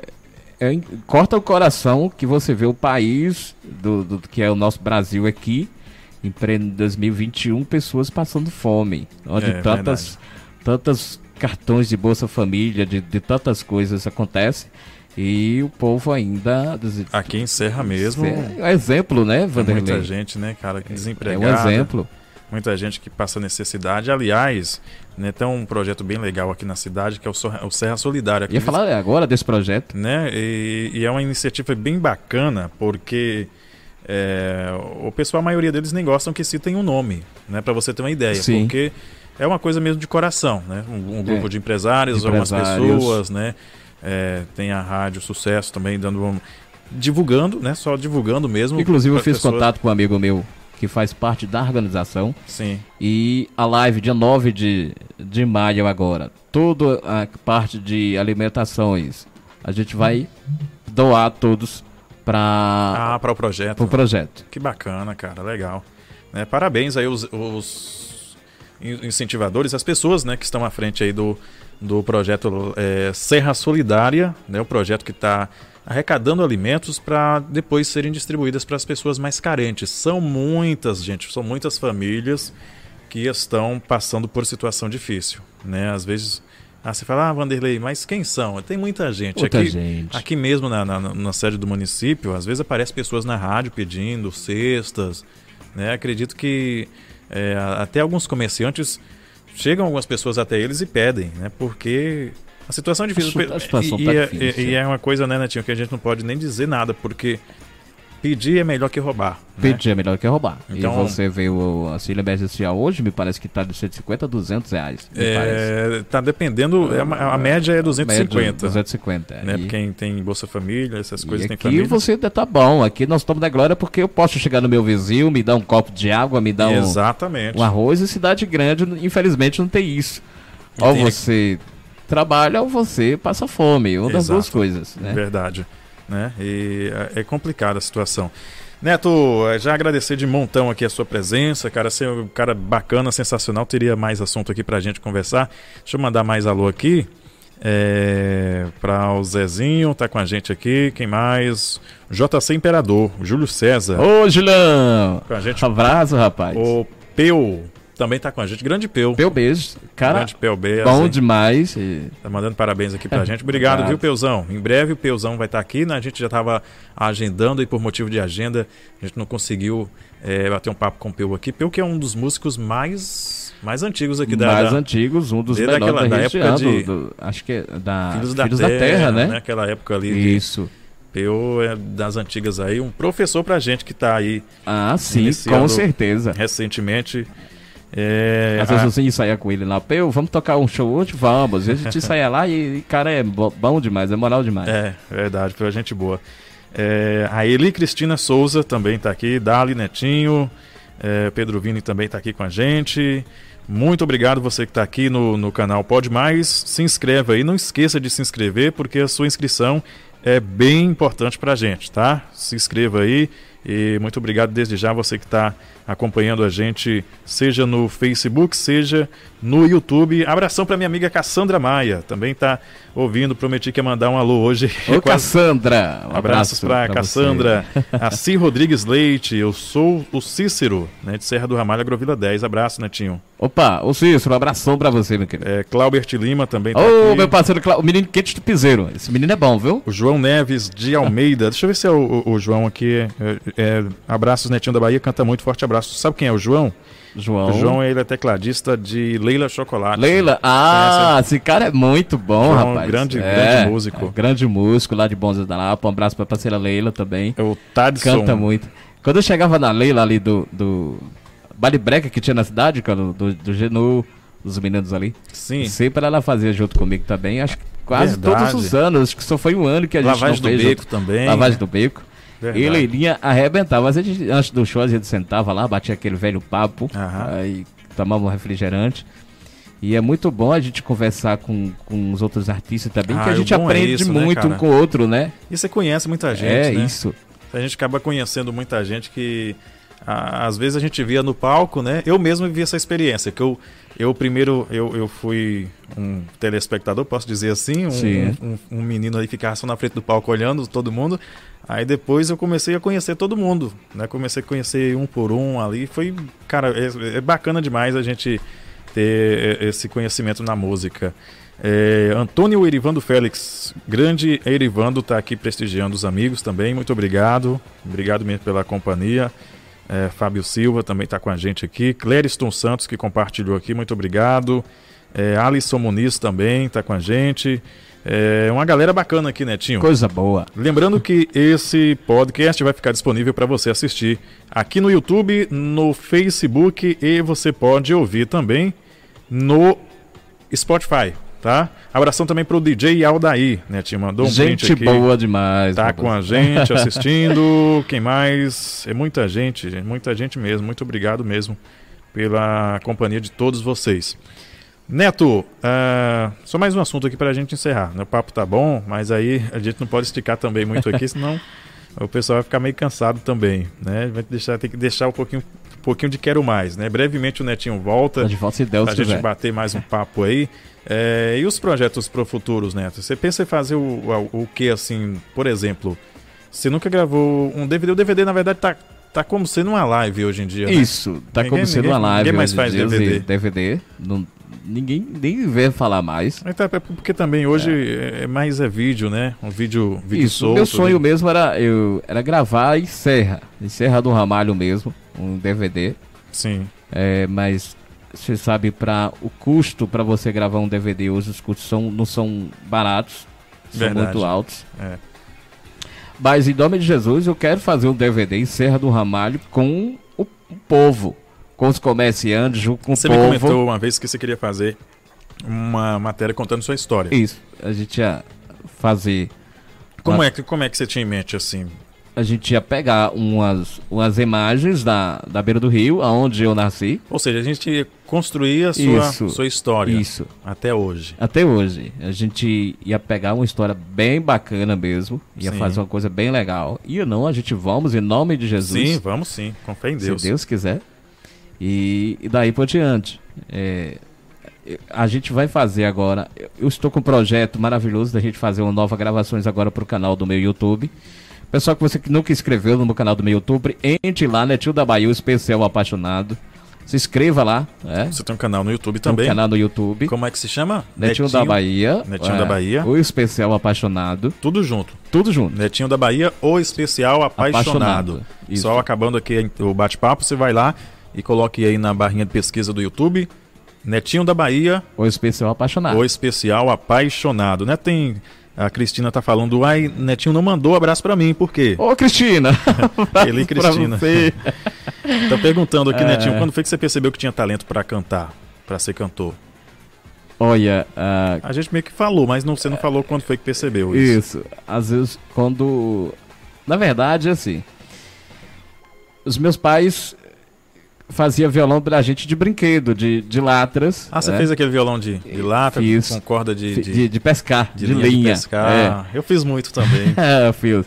é, é, corta o coração que você vê o país, do, do, que é o nosso Brasil aqui, em 2021, pessoas passando fome. Onde é, tantas, tantas cartões de Bolsa Família, de, de tantas coisas acontecem. E o povo ainda. Aqui encerra mesmo. É um exemplo, né, Vanderlei? Muita gente, né, cara, que desempregada. É um exemplo. Muita gente que passa necessidade. Aliás, né, tem um projeto bem legal aqui na cidade que é o, Serra Solidária. Ia falar agora desse projeto. Né? E, e, é uma iniciativa bem bacana, porque é, o pessoal, a maioria deles nem gostam que citem um nome, né? Para você ter uma ideia. Sim. Porque é uma coisa mesmo de coração, né? Um, um grupo é. de empresários, empresários, algumas pessoas, né? É, tem a Rádio Sucesso também dando um, divulgando, né? Só divulgando mesmo. Inclusive eu fiz pessoas... contato com um amigo meu que faz parte da organização. Sim. E a live dia 9 de, de maio agora, toda a parte de alimentações, a gente vai doar todos para ah, para o projeto. Pro projeto. Que bacana, cara, legal. Né, parabéns aí os, os incentivadores, as pessoas, né, que estão à frente aí do, do projeto é, Serra Solidária, né, o projeto que está arrecadando alimentos para depois serem distribuídas para as pessoas mais carentes. São muitas, gente, são muitas famílias que estão passando por situação difícil, né? Às vezes, ah, você fala, ah, Vanderlei, mas quem são? Tem muita gente. Muita aqui, gente. aqui mesmo na, na, na sede do município, às vezes aparecem pessoas na rádio pedindo cestas, né? Acredito que é, até alguns comerciantes chegam algumas pessoas até eles e pedem, né? Porque a situação é difícil. A situação e, tá é, difícil. E, e, é uma coisa, né, Netinho, que a gente não pode nem dizer nada, porque pedir é melhor que roubar. Né? Pedir é melhor que roubar. Então, e você vê o auxílio emergencial hoje, me parece que está de 150 a 200 reais. É, tá dependendo, é a, a, média é 250. Média, 250. Né? E... Quem tem Bolsa Família, essas coisas, e tem aqui família. você ainda tá bom. Aqui nós estamos na glória porque eu posso chegar no meu vizinho, me dar um copo de água, me dar um, Exatamente. um arroz. E cidade grande, infelizmente, não tem isso. Ou você trabalha ou você passa fome, uma das duas coisas. Né? Verdade. Né? E é, é complicada a situação. Neto, já agradecer de montão aqui a sua presença, cara, ser um cara bacana, sensacional, teria mais assunto aqui pra gente conversar. Deixa eu mandar mais alô aqui. É, para o Zezinho, tá com a gente aqui. Quem mais? JC Imperador, Júlio César. Ô, Julião! Com a gente. Abraço, rapaz. O Peu, também tá com a gente. Grande Peu. Peu beijo. Cara, Grande Peu beijo. Bom demais. E... Tá mandando parabéns aqui pra gente. Obrigado, Obrigado, viu, Peuzão? Em breve o Peuzão vai estar tá aqui, né? A gente já tava agendando e por motivo de agenda a gente não conseguiu é, bater um papo com o Peu aqui. Peu que é um dos músicos mais mais antigos aqui da mais da, antigos um dos melhores daquela, da, da época de do, do, acho que é da Filhos da, Filhos Terra, da Terra, né? né? Aquela época ali isso de, Peu é das antigas aí um professor pra gente que tá aí ah sim com certeza recentemente é, Às vezes a... você saia com ele lá, Peu, vamos tocar um show hoje? Vamos. Às vezes a gente saia lá e, cara, é bom demais, é moral demais. É, verdade, foi gente boa. É, a Eli Cristina Souza também está aqui, Dali Netinho, é, Pedro Vini também está aqui com a gente. Muito obrigado você que está aqui no, no canal Pode Mais. Se inscreva aí, não esqueça de se inscrever, porque a sua inscrição é bem importante para a gente, tá? Se inscreva aí e muito obrigado desde já você que está acompanhando a gente, seja no Facebook, seja no YouTube. Abração para minha amiga Cassandra Maia, também está ouvindo, prometi que ia mandar um alô hoje. Ô Cassandra! Um Abraços para Cassandra, a Ci Rodrigues Leite, eu sou o Cícero, né, de Serra do Ramalho, Agrovila 10. Abraço, Netinho. Opa, o Cícero, um abração para você, meu querido. É, Claubert Lima também tá Ô, aqui. meu parceiro, o menino quente do piseiro. Esse menino é bom, viu? O João Neves de Almeida, deixa eu ver se é o, o, o João aqui. É, é, abraços, Netinho da Bahia, canta muito, forte abraço. Sabe quem é o João? João. O João ele é tecladista de Leila Chocolate. Leila? Ah, esse cara é muito bom, João, rapaz. Grande, é, grande músico. É, grande músico lá de Bons da Lapa. Um abraço pra parceira Leila também. É o Tadson. Canta muito. Quando eu chegava na Leila ali do, do Bale Breca que tinha na cidade, cara, do, do Genu, dos meninos ali. Sim. Sempre ela fazia junto comigo também. Acho que quase Verdade. todos os anos. Acho que só foi um ano que a gente Lavagem não do Beco junto. também. Lavagem do Beco. Verdade. E Leilinha arrebentava. Às vezes, antes do show, a gente sentava lá, batia aquele velho papo. Aí tomava um refrigerante. E é muito bom a gente conversar com, com os outros artistas também, Ah, que a o gente é aprende isso, né, muito cara? um com o outro, né? E você conhece muita gente, é né? isso. A gente acaba conhecendo muita gente que a- às vezes a gente via no palco, né? Eu mesmo vivi essa experiência, que eu, eu primeiro eu, eu fui um telespectador, posso dizer assim, um, um, um menino aí ficava só na frente do palco olhando todo mundo. Aí depois eu comecei a conhecer todo mundo, né? Comecei a conhecer um por um ali, foi, cara, é, é bacana demais a gente ter é, esse conhecimento na música. É, Antônio Erivando Félix, grande Erivando, está aqui prestigiando os amigos também. Muito obrigado. Obrigado mesmo pela companhia. É, Fábio Silva também está com a gente aqui. Clériston Santos, que compartilhou aqui, muito obrigado. É, Alisson Muniz também está com a gente. É uma galera bacana aqui, Netinho. Coisa boa. Lembrando que esse podcast vai ficar disponível para você assistir aqui no YouTube, no Facebook e você pode ouvir também no Spotify, tá? Abração também pro DJ Aldair, né? Te mandou um gente aqui. boa demais. Tá com a gente assistindo. Quem mais? É muita gente, muita gente mesmo. Muito obrigado mesmo pela companhia de todos vocês. Neto, ah, só mais um assunto aqui pra gente encerrar. né? O papo tá bom, mas aí a gente não pode esticar também muito aqui, senão o pessoal vai ficar meio cansado também, né? Vai deixar, tem que deixar um pouquinho, pouquinho de quero mais, né? Brevemente o Netinho volta Tá de volta se Deus pra gente bater mais um papo aí. É, e os projetos pro futuros, Neto? Você pensa em fazer o, o, o que, assim, por exemplo, você nunca gravou um DVD? O DVD, na verdade, tá, tá como sendo uma live hoje em dia, né? Isso, tá Ninguém- como sendo ninguém- uma live. ninguém mais faz DVD. DVD. Não, ninguém nem vê falar mais. Tá- é porque também hoje é. mais é vídeo, né? Um vídeo, vídeo Isso, solto. o meu sonho vídeo- mesmo era, eu, era gravar em Serra, em Serra do Ramalho mesmo, um DVD. Sim. É, mas você sabe, para o custo para você gravar um DVD hoje, os custos são, não são baratos, são Verdade. muito altos. É. Mas em nome de Jesus, eu quero fazer um DVD em Serra do Ramalho com o povo, com os comerciantes, junto com Você o me povo. comentou uma vez que você queria fazer uma matéria contando sua história. Isso, a gente ia fazer. Como, uma- é que, como é que você tinha em mente, assim? A gente ia pegar umas, umas imagens da, da beira do rio, aonde eu nasci. Ou seja, a gente ia construir a sua, Isso. sua história Isso. até hoje. Até hoje. A gente ia pegar uma história bem bacana mesmo. Ia Sim. fazer uma coisa bem legal. E não, a gente vamos em nome de Jesus. Sim, vamos sim. Com fé em Deus. Se Deus quiser. E, e daí por diante. É, a gente vai fazer agora. eu- estou com um projeto maravilhoso da gente fazer uma nova gravações agora para o canal do meu YouTube. Pessoal que você que nunca inscreveu no meu canal do meu YouTube, entre lá, Netinho da Bahia, o especial apaixonado. Se inscreva lá, é. Você tem um canal no YouTube Tem um também. canal no YouTube. Como é que se chama? Netinho, da Bahia. Netinho é, da Bahia. O especial apaixonado. Tudo junto. Tudo junto. Netinho da Bahia, o especial apaixonado. Apaixonado. Isso. Só acabando aqui o bate-papo, você vai lá e coloque aí na barrinha de pesquisa do YouTube. Netinho da Bahia, O especial apaixonado. o especial apaixonado. Né? Tem. A Cristina tá falando, ai, Netinho não mandou abraço pra mim, por quê? Ô, Cristina! Ele e Cristina. Tá perguntando aqui, É. Netinho, quando foi que você percebeu que tinha talento pra cantar? Pra ser cantor? Olha, ah, A gente meio que falou, mas não, você não falou quando foi que percebeu isso. Isso. Às vezes, quando. Na verdade, assim. Os meus pais faziam violão pra gente de brinquedo, de, de latras. Ah, você né? fez aquele violão de, de Fiz. com corda de, de, de, de, pescar, de, linha, pescar. Eu fiz muito também. É, é fiz.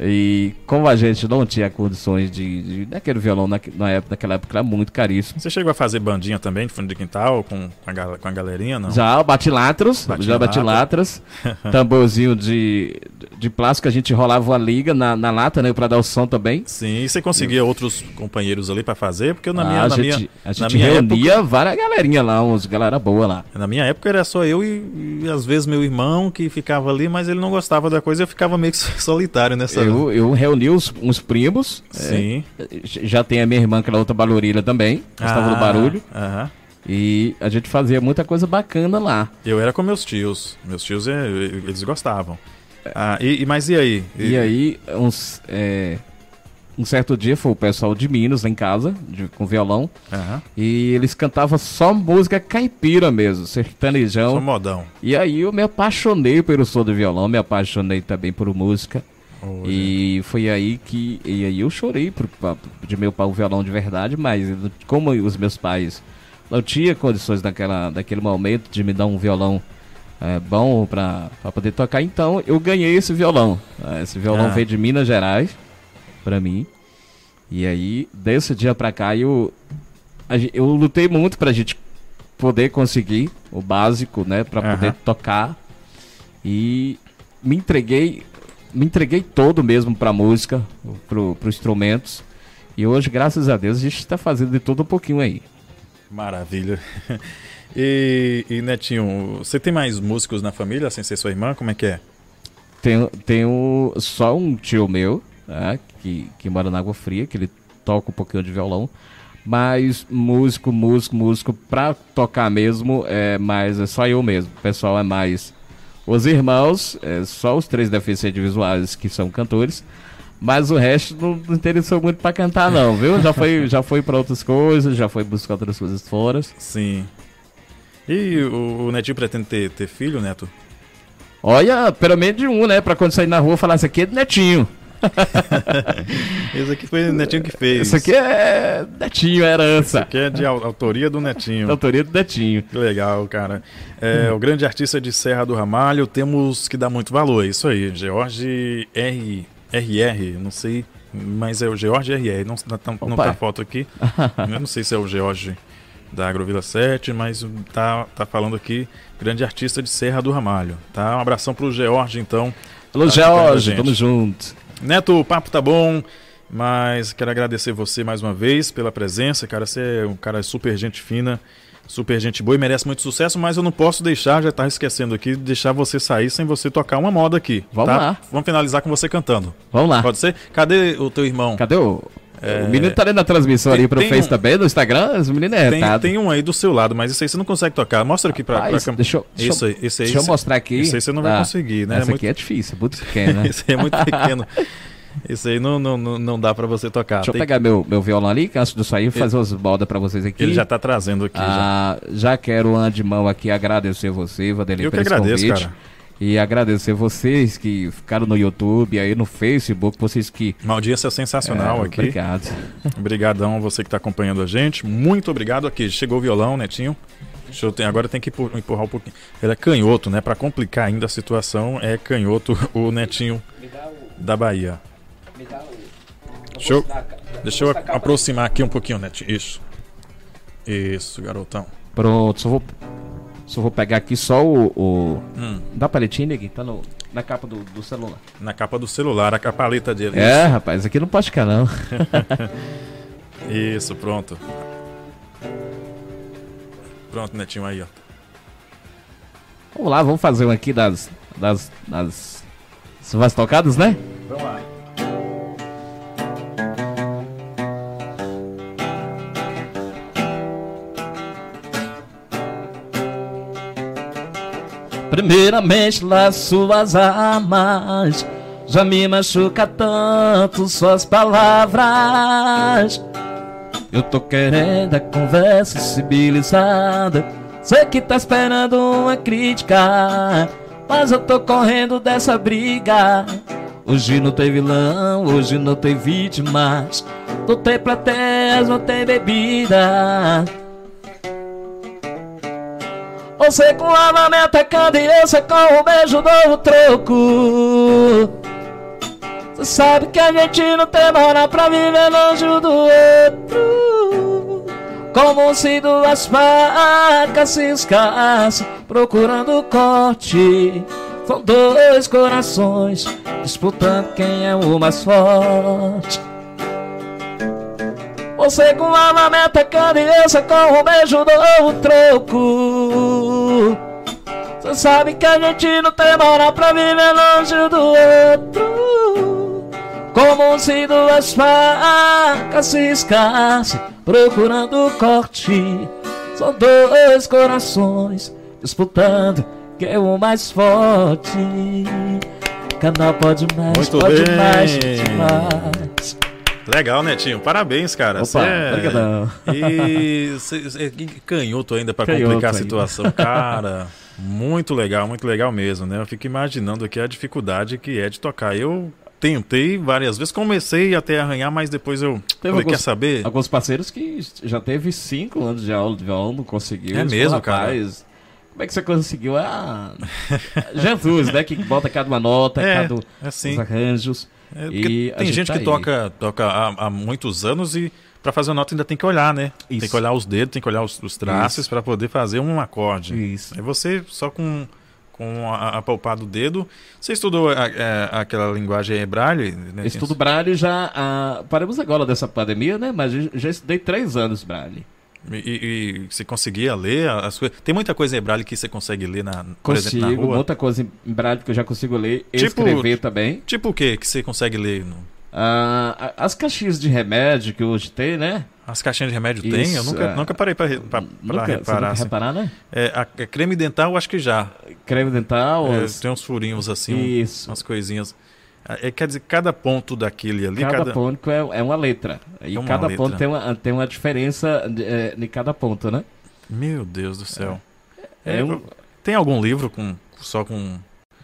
E como a gente não tinha condições de. de daquele violão na, na época, naquela época era muito caríssimo. Você chegou a fazer bandinha também, de fundo de quintal, com, com, a, com a galerinha, não? Já bati latras, Bate já bati lata. latras, tamborzinho de, de plástico, a gente rolava uma liga na, na lata, né, pra dar o som também. Sim, e você conseguia outros companheiros ali pra fazer? Porque na minha, Ah, a na gente, minha, a na gente minha reunia época, várias galerinha lá, uns galera boa lá. na minha época era só eu e, e às vezes meu irmão que ficava ali, mas ele não gostava da coisa, eu ficava meio que solitário nessa. Eu, eu reuni os, uns primos, Sim. é, já tem a minha irmã, que era outra barulheira também, gostava do Ah, barulho, aham. e a gente fazia muita coisa bacana lá. Eu era com meus tios. Meus tios, é, eles gostavam. Ah, e, e- mas e aí? E aí, uns, é, um certo dia foi o pessoal de Minas lá em casa, de- com violão, Aham. e eles cantavam só música caipira mesmo, sertanejão. modão. E aí eu me apaixonei pelo som do violão, me apaixonei também por música. Olha. E foi aí que. E aí eu chorei pro, pa- de meu pai o violão de verdade, mas como os meus pais não tinha condições naquela, naquele momento de me dar um violão é, bom para poder tocar. Então eu ganhei esse violão. É, esse violão ah. veio de Minas Gerais para mim. E aí, desse dia para cá, eu, eu lutei muito pra gente poder conseguir o básico, né? Pra poder uhum. tocar. E me entreguei, me entreguei todo mesmo pra música, pro, pro instrumentos. E hoje, graças a Deus, a gente está fazendo de tudo um pouquinho aí. Maravilha. E, e, Netinho, você tem mais músicos na família, sem ser sua irmã? Como é que é? Tenho, tenho só um tio meu, né, que, que mora na Água Fria, que ele toca um pouquinho de violão. Mas músico, músico, músico, pra tocar mesmo, é mais, é só eu mesmo. O pessoal é mais os irmãos, é só os três deficientes visuais que são cantores. Mas o resto não, não interessou muito para cantar, não, viu? Já foi, já foi para outras coisas, já foi buscar outras coisas fora. Sim. E o, o Netinho pretende ter, ter filho, Neto? Olha, pelo menos de um, né? Pra quando sair na rua falar, isso aqui é do Netinho. Esse aqui foi o Netinho que fez. Isso aqui é Netinho, herança. Isso aqui é de autoria do Netinho. autoria do Netinho. Que legal, cara. É, hum. O grande artista de Serra do Ramalho, temos que dar muito valor. É isso aí, George R. RR, não sei, mas é o George RR. Não, não, não tá foto aqui. Eu não sei se é o George da Agrovila 7, mas tá, tá falando aqui, grande artista de Serra do Ramalho. Tá? Um abração pro George, então. Alô, tá George, tamo junto. Neto, o papo tá bom, mas quero agradecer você mais uma vez pela presença, cara. Você é um cara super gente fina, super gente boa e merece muito sucesso, mas eu não posso deixar, já tá esquecendo aqui, deixar você sair sem você tocar uma moda aqui. Vamos tá? lá. Vamos finalizar com você cantando. Vamos lá. Pode ser? Cadê o teu irmão? Cadê o. É... O menino tá ali na transmissão tem, ali pro Face um... também, no Instagram, os meninos é tem, tem um aí do seu lado, mas isso aí você não consegue tocar. Mostra aqui pra, Rapaz, pra Deixa eu, isso aí, esse aí, deixa eu mostrar aqui. Isso aí você não vai ah, conseguir, né? Esse muito... aqui é difícil, muito pequeno, né? esse aí é muito pequeno. Isso aí não, não, não dá pra você tocar. Deixa Tem eu pegar que... meu, meu violão ali, que antes de sair, fazer umas baldas pra vocês aqui. Ele já tá trazendo aqui. Ah, já. já quero, antemão, aqui agradecer você, Vanderlei, por esse agradeço, convite. Cara. E agradecer vocês que ficaram no YouTube, aí no Facebook, vocês que. Uma audiência sensacional é, aqui. Obrigado. Obrigadão você que está acompanhando a gente. Muito obrigado aqui. Chegou o violão, Netinho. Deixa eu ter, agora tem que empurrar um pouquinho. Ele é canhoto, né? Para complicar ainda a situação, é canhoto o Netinho da Bahia. Deixa eu, deixa eu aproximar aqui um pouquinho, Netinho. Isso. Isso, garotão. Pronto, só vou só vou pegar aqui só o. o... Hum. Dá paletinha, aqui? Tá no, na capa do, do, celular. Na capa do celular, a paleta dele. É, rapaz, aqui não pode ficar, não. Isso, pronto. Pronto, netinho aí, ó. Vamos lá, vamos fazer um aqui das. das. das. das tocadas, né? Vamos lá. Primeiramente las suas armas. Já me machuca tanto suas palavras. Eu tô querendo a conversa civilizada. Sei que tá esperando uma crítica Mas eu tô correndo dessa briga. Hoje não tem vilão, hoje não tem vítimas. Não tem plateias, não tem bebida você com a mão me atacando e eu com o beijo do troco. Você sabe que a gente não tem moral pra viver longe do outro. Como se duas facas se escassem procurando corte. São dois corações disputando quem é o mais forte você com a alma me atacando e eu só com o beijo do troco. Você sabe que a gente não tem moral pra viver longe do outro. Como se duas facas se escassem procurando corte. São dois corações disputando quem é o mais forte. Canal pode mais, Muito pode bem. mais, demais Legal, Netinho. Parabéns, cara. Opa, é... E cê, canhoto ainda para complicar a situação. Cara, muito legal, muito legal mesmo, né? Eu fico imaginando aqui a dificuldade que é de tocar. Eu tentei várias vezes, comecei até a arranhar, mas depois eu Teve falei, alguns- quer saber? Alguns parceiros que já teve cinco anos de aula de violão, não conseguiu. É mesmo, "Rapaz, Como é que você conseguiu? Ah, Jesus, né? Que bota cada uma nota, É, cada assim. os arranjos. É, E a tem gente gente tá que aí. toca, toca há, há muitos anos e para fazer a nota ainda tem que olhar, né? Tem Isso. que olhar os dedos, tem que olhar os, os traços para poder fazer um acorde. Isso. É você só com, com a, a palpar do dedo. Você estudou a- a- aquela linguagem braille? Né? Estudo Braille já. ah, paramos agora dessa pandemia, né? Mas já- já estudei três anos Braille. E, e- você conseguia ler as coisas? Tem muita coisa em braille que você consegue ler na, por exemplo, na rua? muita coisa em Braille que eu já consigo ler e Tipo- escrever também. Tipo o que que você consegue ler? no- Ah, as caixinhas de remédio que hoje tem, né? As caixinhas de remédio tem? Eu Isso, nunca, é. nunca parei para reparar. assim. reparar, né? É, a, a creme dental, eu acho que já. Creme dental, É, as- tem uns furinhos assim, Isso. umas coisinhas. É, quer dizer, cada ponto daquele ali, cada, cada, ponto é, é uma letra. E É uma cada letra. ponto tem uma, tem uma diferença de, é, de cada ponto, né? Meu Deus do céu. É, É, um, Tem algum livro com só com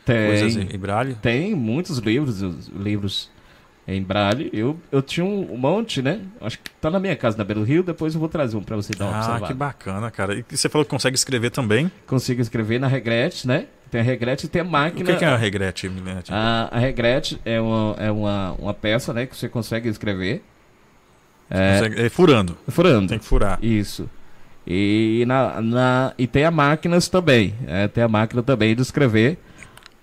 coisas em tem, braille? tem muitos livros, os livros em Braille. Eu, eu tinha um monte, né? Acho que tá na minha casa na do Rio. Depois eu vou trazer um pra você dar uma Ah, observada. que bacana, cara. E você falou que consegue escrever também. Consigo escrever na Regrete, né? Tem a Regrete e tem a O máquina. que, que é a regrete? Tipo, A, a Regrete é, uma, é uma, uma peça, né? Que você consegue escrever. É, consegue- é furando. furando. Tem que furar. Isso. E, na, na, e tem a máquinas também. é, tem a máquina também de escrever.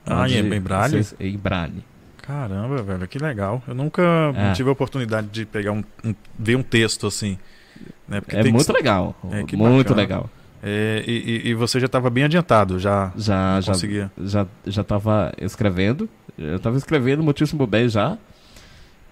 Ah, onde em- em braille? você- em braille. Caramba, velho, que legal. Eu nunca É. tive a oportunidade de pegar um, um- ver um texto assim. Né? Porque É que muito ser- legal. É, que muito bacana. legal. É, e, e- e você já estava bem adiantado, já Já, já, conseguia. já, já tava escrevendo. Eu tava escrevendo muitíssimo bem já.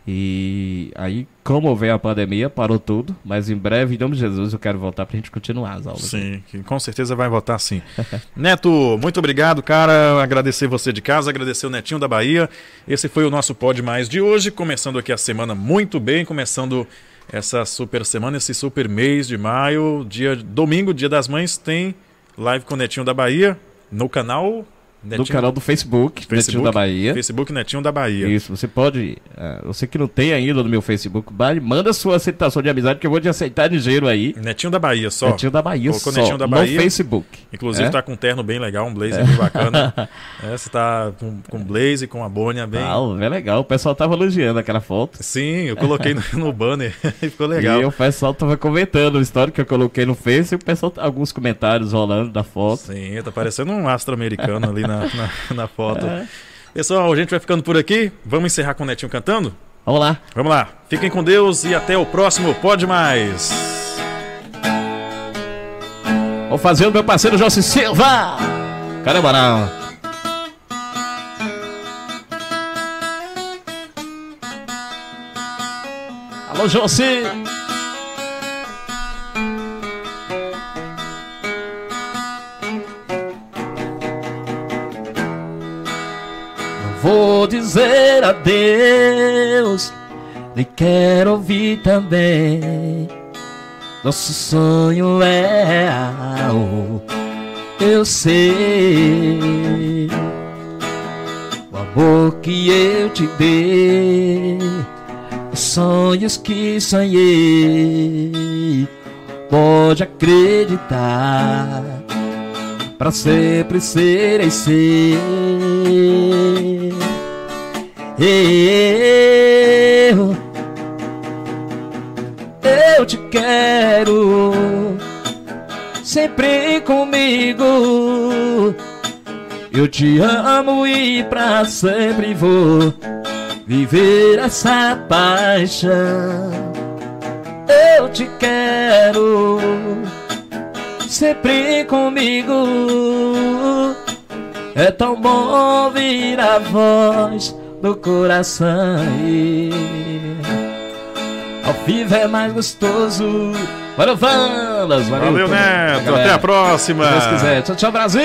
E aí, como veio a pandemia, parou tudo. Mas em breve, em nome de Jesus, eu quero voltar pra gente continuar as aulas. Sim, que com certeza vai votar sim. Neto, muito obrigado, cara. Agradecer você de casa, agradecer o Netinho da Bahia. Esse foi o nosso Pod Mais de hoje, começando aqui a semana muito bem, começando essa super semana, esse super mês de maio. Dia domingo, dia das mães, tem live com o Netinho da Bahia no canal No canal do Facebook, Netinho da Bahia. Facebook Netinho da Bahia. Isso, você pode. é, você que não tem ainda no meu Facebook, manda sua aceitação de amizade que eu vou te aceitar ligeiro aí. Netinho da Bahia só. Netinho da Bahia Colocou só, Netinho da no Bahia. Facebook. Inclusive É? tá com um terno bem legal, um blazer bem bacana. É, você tá com, com blazer, com a boina bem. Ah, é legal. O pessoal tava elogiando aquela foto. Sim, eu coloquei no, no banner e ficou legal. E o pessoal tava comentando a história que eu coloquei no Face e o pessoal, alguns comentários rolando da foto. Sim, tá parecendo um astro americano ali na, na, na foto. É. Pessoal, a gente vai ficando por aqui. Vamos encerrar com o Netinho cantando? Vamos lá. Vamos lá. Fiquem com Deus e até o próximo Pode Mais. Vou fazer o meu parceiro José Silva. Caramba, não. Alô, José. Vou dizer adeus, nem quero ouvir também. Nosso sonho é real, eu sei. O amor que eu te dei, os sonhos que sonhei. Pode acreditar, pra sempre serei ser. Eu eu te quero sempre comigo. Eu te amo e pra sempre vou viver essa paixão. Eu te quero sempre comigo. É tão bom ouvir a voz do coração. Ao vivo é mais gostoso. Valeu, Vandas. Valeu, Valeu, Neto. Até a próxima. Se Deus quiser. Tchau, tchau, Brasil.